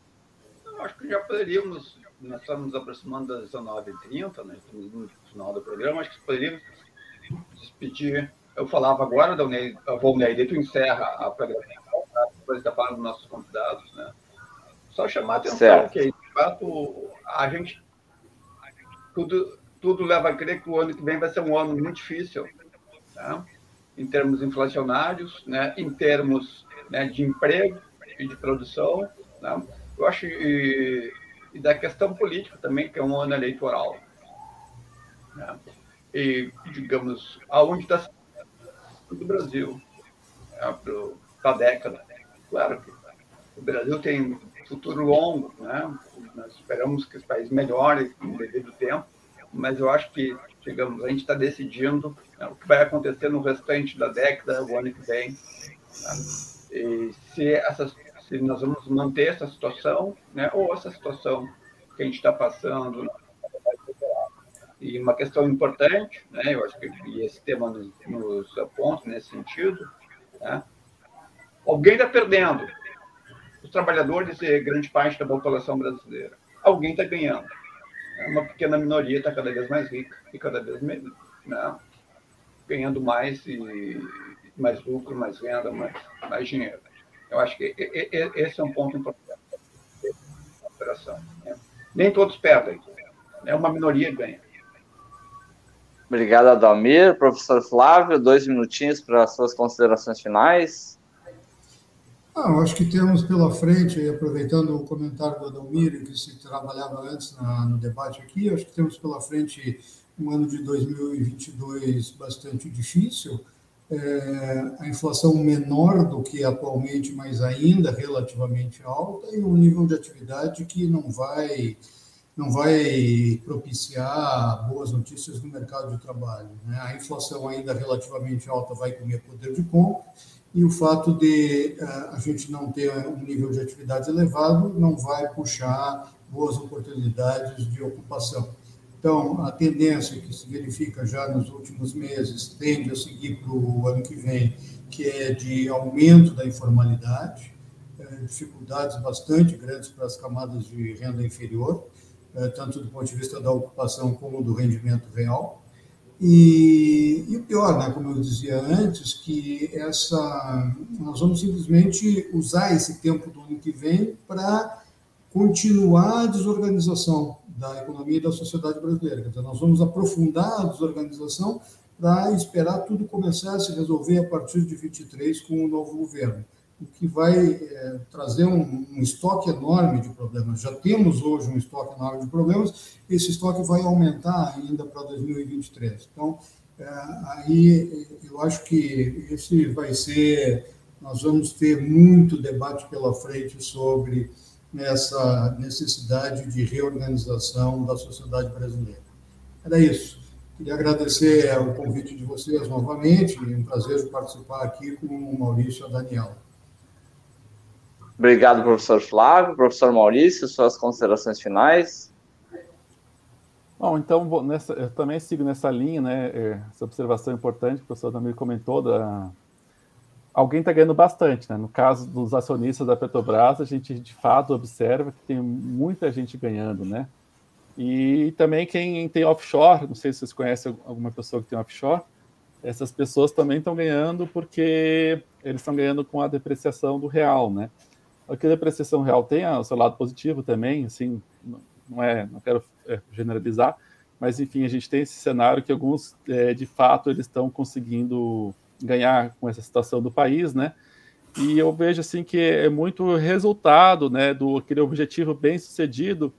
Eu acho que já poderíamos nós estamos nos aproximando das 19h30, né? estamos no final do programa, acho que poderíamos despedir. Eu falava agora da Unei, a Volnei, tu encerra a programação, tá? depois está falando dos nossos convidados, né? Só chamar a atenção certo. que, de fato, a gente, tudo, tudo leva a crer que o ano que vem vai ser um ano muito difícil, tá? em termos inflacionários, né? em termos né, de emprego e de produção. Né? Eu acho que e da questão política também, que é um ano eleitoral. Né? E, digamos, aonde está do Brasil né? para a década. Claro que o Brasil tem futuro longo, né? nós esperamos que os países melhorem no devido tempo, mas eu acho que, digamos, a gente está decidindo né, o que vai acontecer no restante da década, o ano que vem. Né? E se essas se nós vamos manter essa situação, né, ou essa situação que a gente está passando. E uma questão importante, né, eu acho que esse tema nos, nos aponta nesse sentido, né, alguém está perdendo. Os trabalhadores e grande parte da população brasileira. Alguém está ganhando. Uma pequena minoria está cada vez mais rica e cada vez menos, né, ganhando mais e mais lucro, mais renda, mais, mais dinheiro. Eu acho que esse é um ponto importante da operação. Né? Nem todos perdem, é uma minoria que ganha. Obrigado, Adalmir. Professor Flávio, dois minutinhos para as suas considerações finais. Ah, eu acho que temos pela frente, aproveitando o comentário do Adalmir, que se trabalhava antes na, no debate aqui, acho que temos pela frente um ano de 2022 bastante difícil, é, a inflação menor do que atualmente, mas ainda relativamente alta, e um nível de atividade que não vai não vai propiciar boas notícias no mercado de trabalho. Né? A inflação ainda relativamente alta vai comer poder de compra e o fato de uh, a gente não ter um nível de atividade elevado não vai puxar boas oportunidades de ocupação. Então, a tendência que se verifica já nos últimos meses tende a seguir para o ano que vem, que é de aumento da informalidade, é, dificuldades bastante grandes para as camadas de renda inferior, é, tanto do ponto de vista da ocupação como do rendimento real. E, e o pior, né, como eu dizia antes, que essa nós vamos simplesmente usar esse tempo do ano que vem para continuar a desorganização da economia e da sociedade brasileira. Quer dizer, nós vamos aprofundar a desorganização para esperar tudo começar a se resolver a partir de 23 com o novo governo, o que vai é, trazer um, um, estoque enorme de problemas. Já temos hoje um estoque enorme de problemas, esse estoque vai aumentar ainda para 2023. Então, é, aí eu acho que esse vai ser, nós vamos ter muito debate pela frente sobre essa necessidade de reorganização da sociedade brasileira. Era isso. Queria agradecer o convite de vocês novamente, é um prazer participar aqui com o Maurício e a Daniela. Obrigado, professor Flávio. Professor Maurício, suas considerações finais. Bom, então, nessa, eu também sigo nessa linha, né, é, essa observação importante que o professor também comentou da, alguém está ganhando bastante, né? No caso dos acionistas da Petrobras, a gente de fato observa que tem muita gente ganhando, né? E também quem tem offshore, não sei se vocês conhecem alguma pessoa que tem offshore, essas pessoas também estão ganhando porque eles estão ganhando com a depreciação do real, né? A depreciação real tem o seu lado positivo também, assim, não é, não quero é, generalizar, mas enfim, a gente tem esse cenário que alguns, é, de fato, eles estão conseguindo ganhar com essa situação do país, né? E eu vejo assim que é muito resultado, né, do aquele objetivo bem sucedido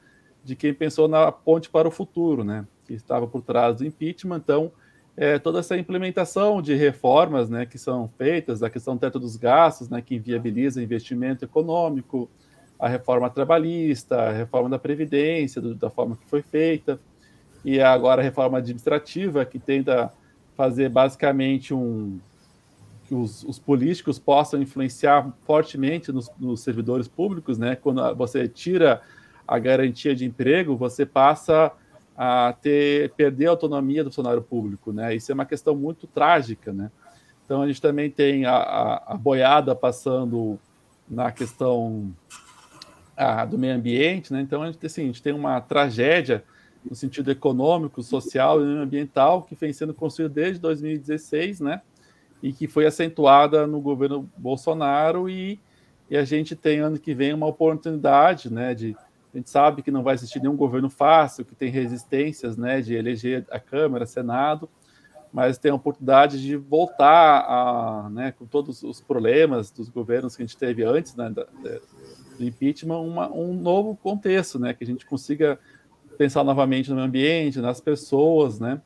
de quem pensou na ponte para o futuro, né? Que estava por trás do impeachment. Então, é, toda essa implementação de reformas, né, que são feitas, a questão do teto dos gastos, né, que inviabiliza investimento econômico, a reforma trabalhista, a reforma da previdência, do, da forma que foi feita, e agora a reforma administrativa que tenta fazer basicamente um, que os, os, políticos possam influenciar fortemente nos, nos, servidores públicos, né? Quando você tira a garantia de emprego, você passa a ter perder a autonomia do funcionário público, né? Isso é uma questão muito trágica, né? Então a gente também tem a, a, a boiada passando na questão a, do meio ambiente, né? Então a gente, assim, a gente tem uma tragédia no sentido econômico, social e ambiental que vem sendo construída desde 2016, né? E que foi acentuada no governo Bolsonaro e, e a gente tem ano que vem uma oportunidade, né, de a gente sabe que não vai existir nenhum governo fácil, que tem resistências, né, de eleger a Câmara, Senado, mas tem a oportunidade de voltar a, né, com todos os problemas dos governos que a gente teve antes, né, da, do impeachment, uma, um novo contexto, né, que a gente consiga pensar novamente no ambiente, nas pessoas, né,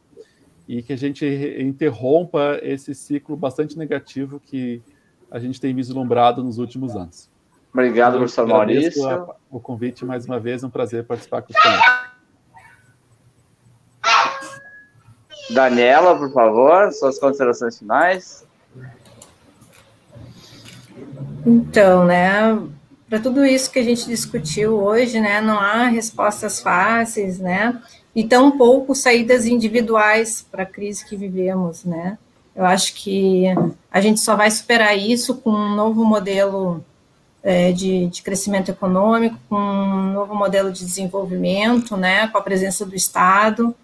e que a gente interrompa esse ciclo bastante negativo que a gente tem vislumbrado nos últimos anos. Obrigado, professor Maurício. A, o convite mais uma vez, é um prazer participar com os colegas. Daniela, por favor, suas considerações finais. Então, né, para tudo isso que a gente discutiu hoje, né, não há respostas fáceis, né, e tão pouco saídas individuais para a crise que vivemos, né? Eu acho que a gente só vai superar isso com um novo modelo é, de, de, crescimento econômico, com um novo modelo de desenvolvimento, né, com a presença do Estado,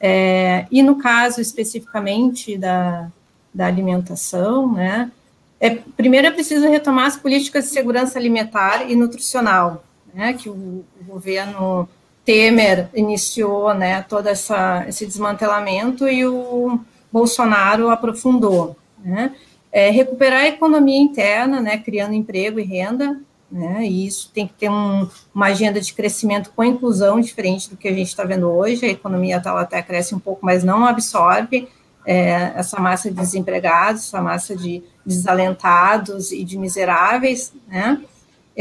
é, e no caso especificamente da, da alimentação, né, é, primeiro é preciso retomar as políticas de segurança alimentar e nutricional, né, que o, o governo Temer iniciou né, todo essa, esse desmantelamento e o Bolsonaro aprofundou. Né? É, recuperar a economia interna, né, criando emprego e renda, né, e isso tem que ter um, uma agenda de crescimento com inclusão diferente do que a gente está vendo hoje. A economia tá, até cresce um pouco, mas não absorve é, essa massa de desempregados, essa massa de desalentados e de miseráveis, né?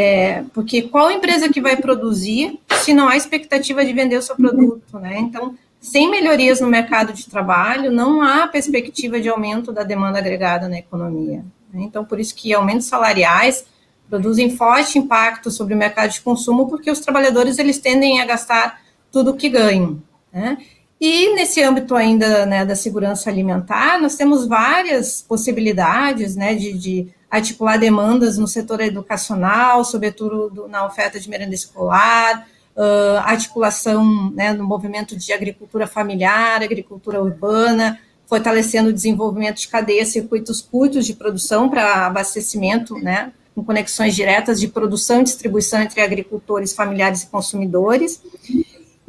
É, porque qual empresa que vai produzir se não há expectativa de vender o seu produto, né? Então, sem melhorias no mercado de trabalho, não há perspectiva de aumento da demanda agregada na economia. Né? Então, por isso que aumentos salariais produzem forte impacto sobre o mercado de consumo, porque os trabalhadores eles tendem a gastar tudo o que ganham. Né? E nesse âmbito ainda né, da segurança alimentar, nós temos várias possibilidades né, de, de articular demandas no setor educacional, sobretudo na oferta de merenda escolar, uh, articulação né, no movimento de agricultura familiar, agricultura urbana, fortalecendo o desenvolvimento de cadeias, circuitos curtos de produção para abastecimento, né, com conexões diretas de produção e distribuição entre agricultores, familiares e consumidores.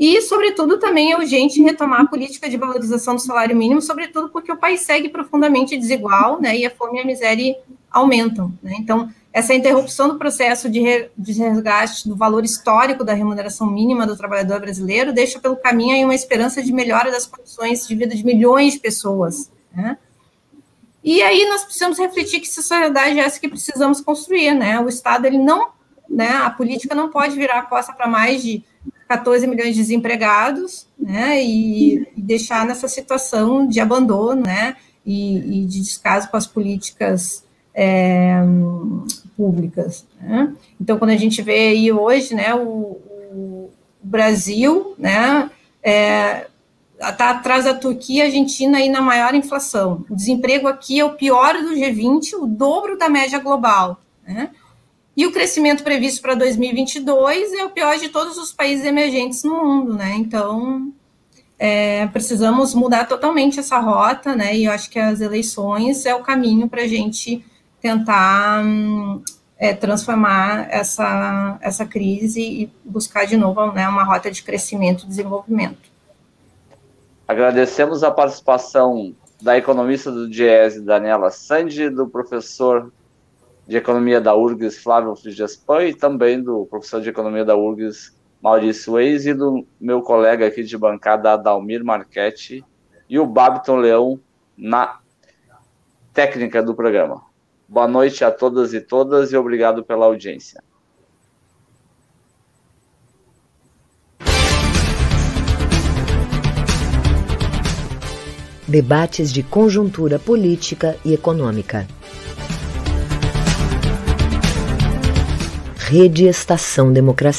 E, sobretudo, também é urgente retomar a política de valorização do salário mínimo, sobretudo porque o país segue profundamente desigual, né, e a fome e a miséria aumentam. Né? Então, essa interrupção do processo de, re, de resgate do valor histórico da remuneração mínima do trabalhador brasileiro deixa pelo caminho aí uma esperança de melhora das condições de vida de milhões de pessoas. Né? E aí nós precisamos refletir que sociedade é essa que precisamos construir, né? O Estado ele não, né? A política não pode virar a costa para mais de 14 milhões de desempregados, né? E, e deixar nessa situação de abandono, né? E, e de descaso com as políticas é, públicas. Né? Então, quando a gente vê aí hoje, né, o, o Brasil, né, é, está atrás da Turquia e Argentina aí na maior inflação. O desemprego aqui é o pior do G20, o dobro da média global. Né? E o crescimento previsto para 2022 é o pior de todos os países emergentes no mundo. Né? Então, é, precisamos mudar totalmente essa rota, né? E eu acho que as eleições é o caminho para a gente tentar é, transformar essa, essa crise e buscar de novo né, uma rota de crescimento e desenvolvimento. Agradecemos a participação da economista do DIESE, Daniela Sandi, do professor de Economia da URGS, Flávio Frigespan, e também do professor de Economia da URGS, Maurício Reis, e do meu colega aqui de bancada, Adalmir Marchetti, e o Babiton Leão na técnica do programa. Boa noite a todas e todas e obrigado pela audiência. Debates de conjuntura política e econômica. Rede Estação Democracia.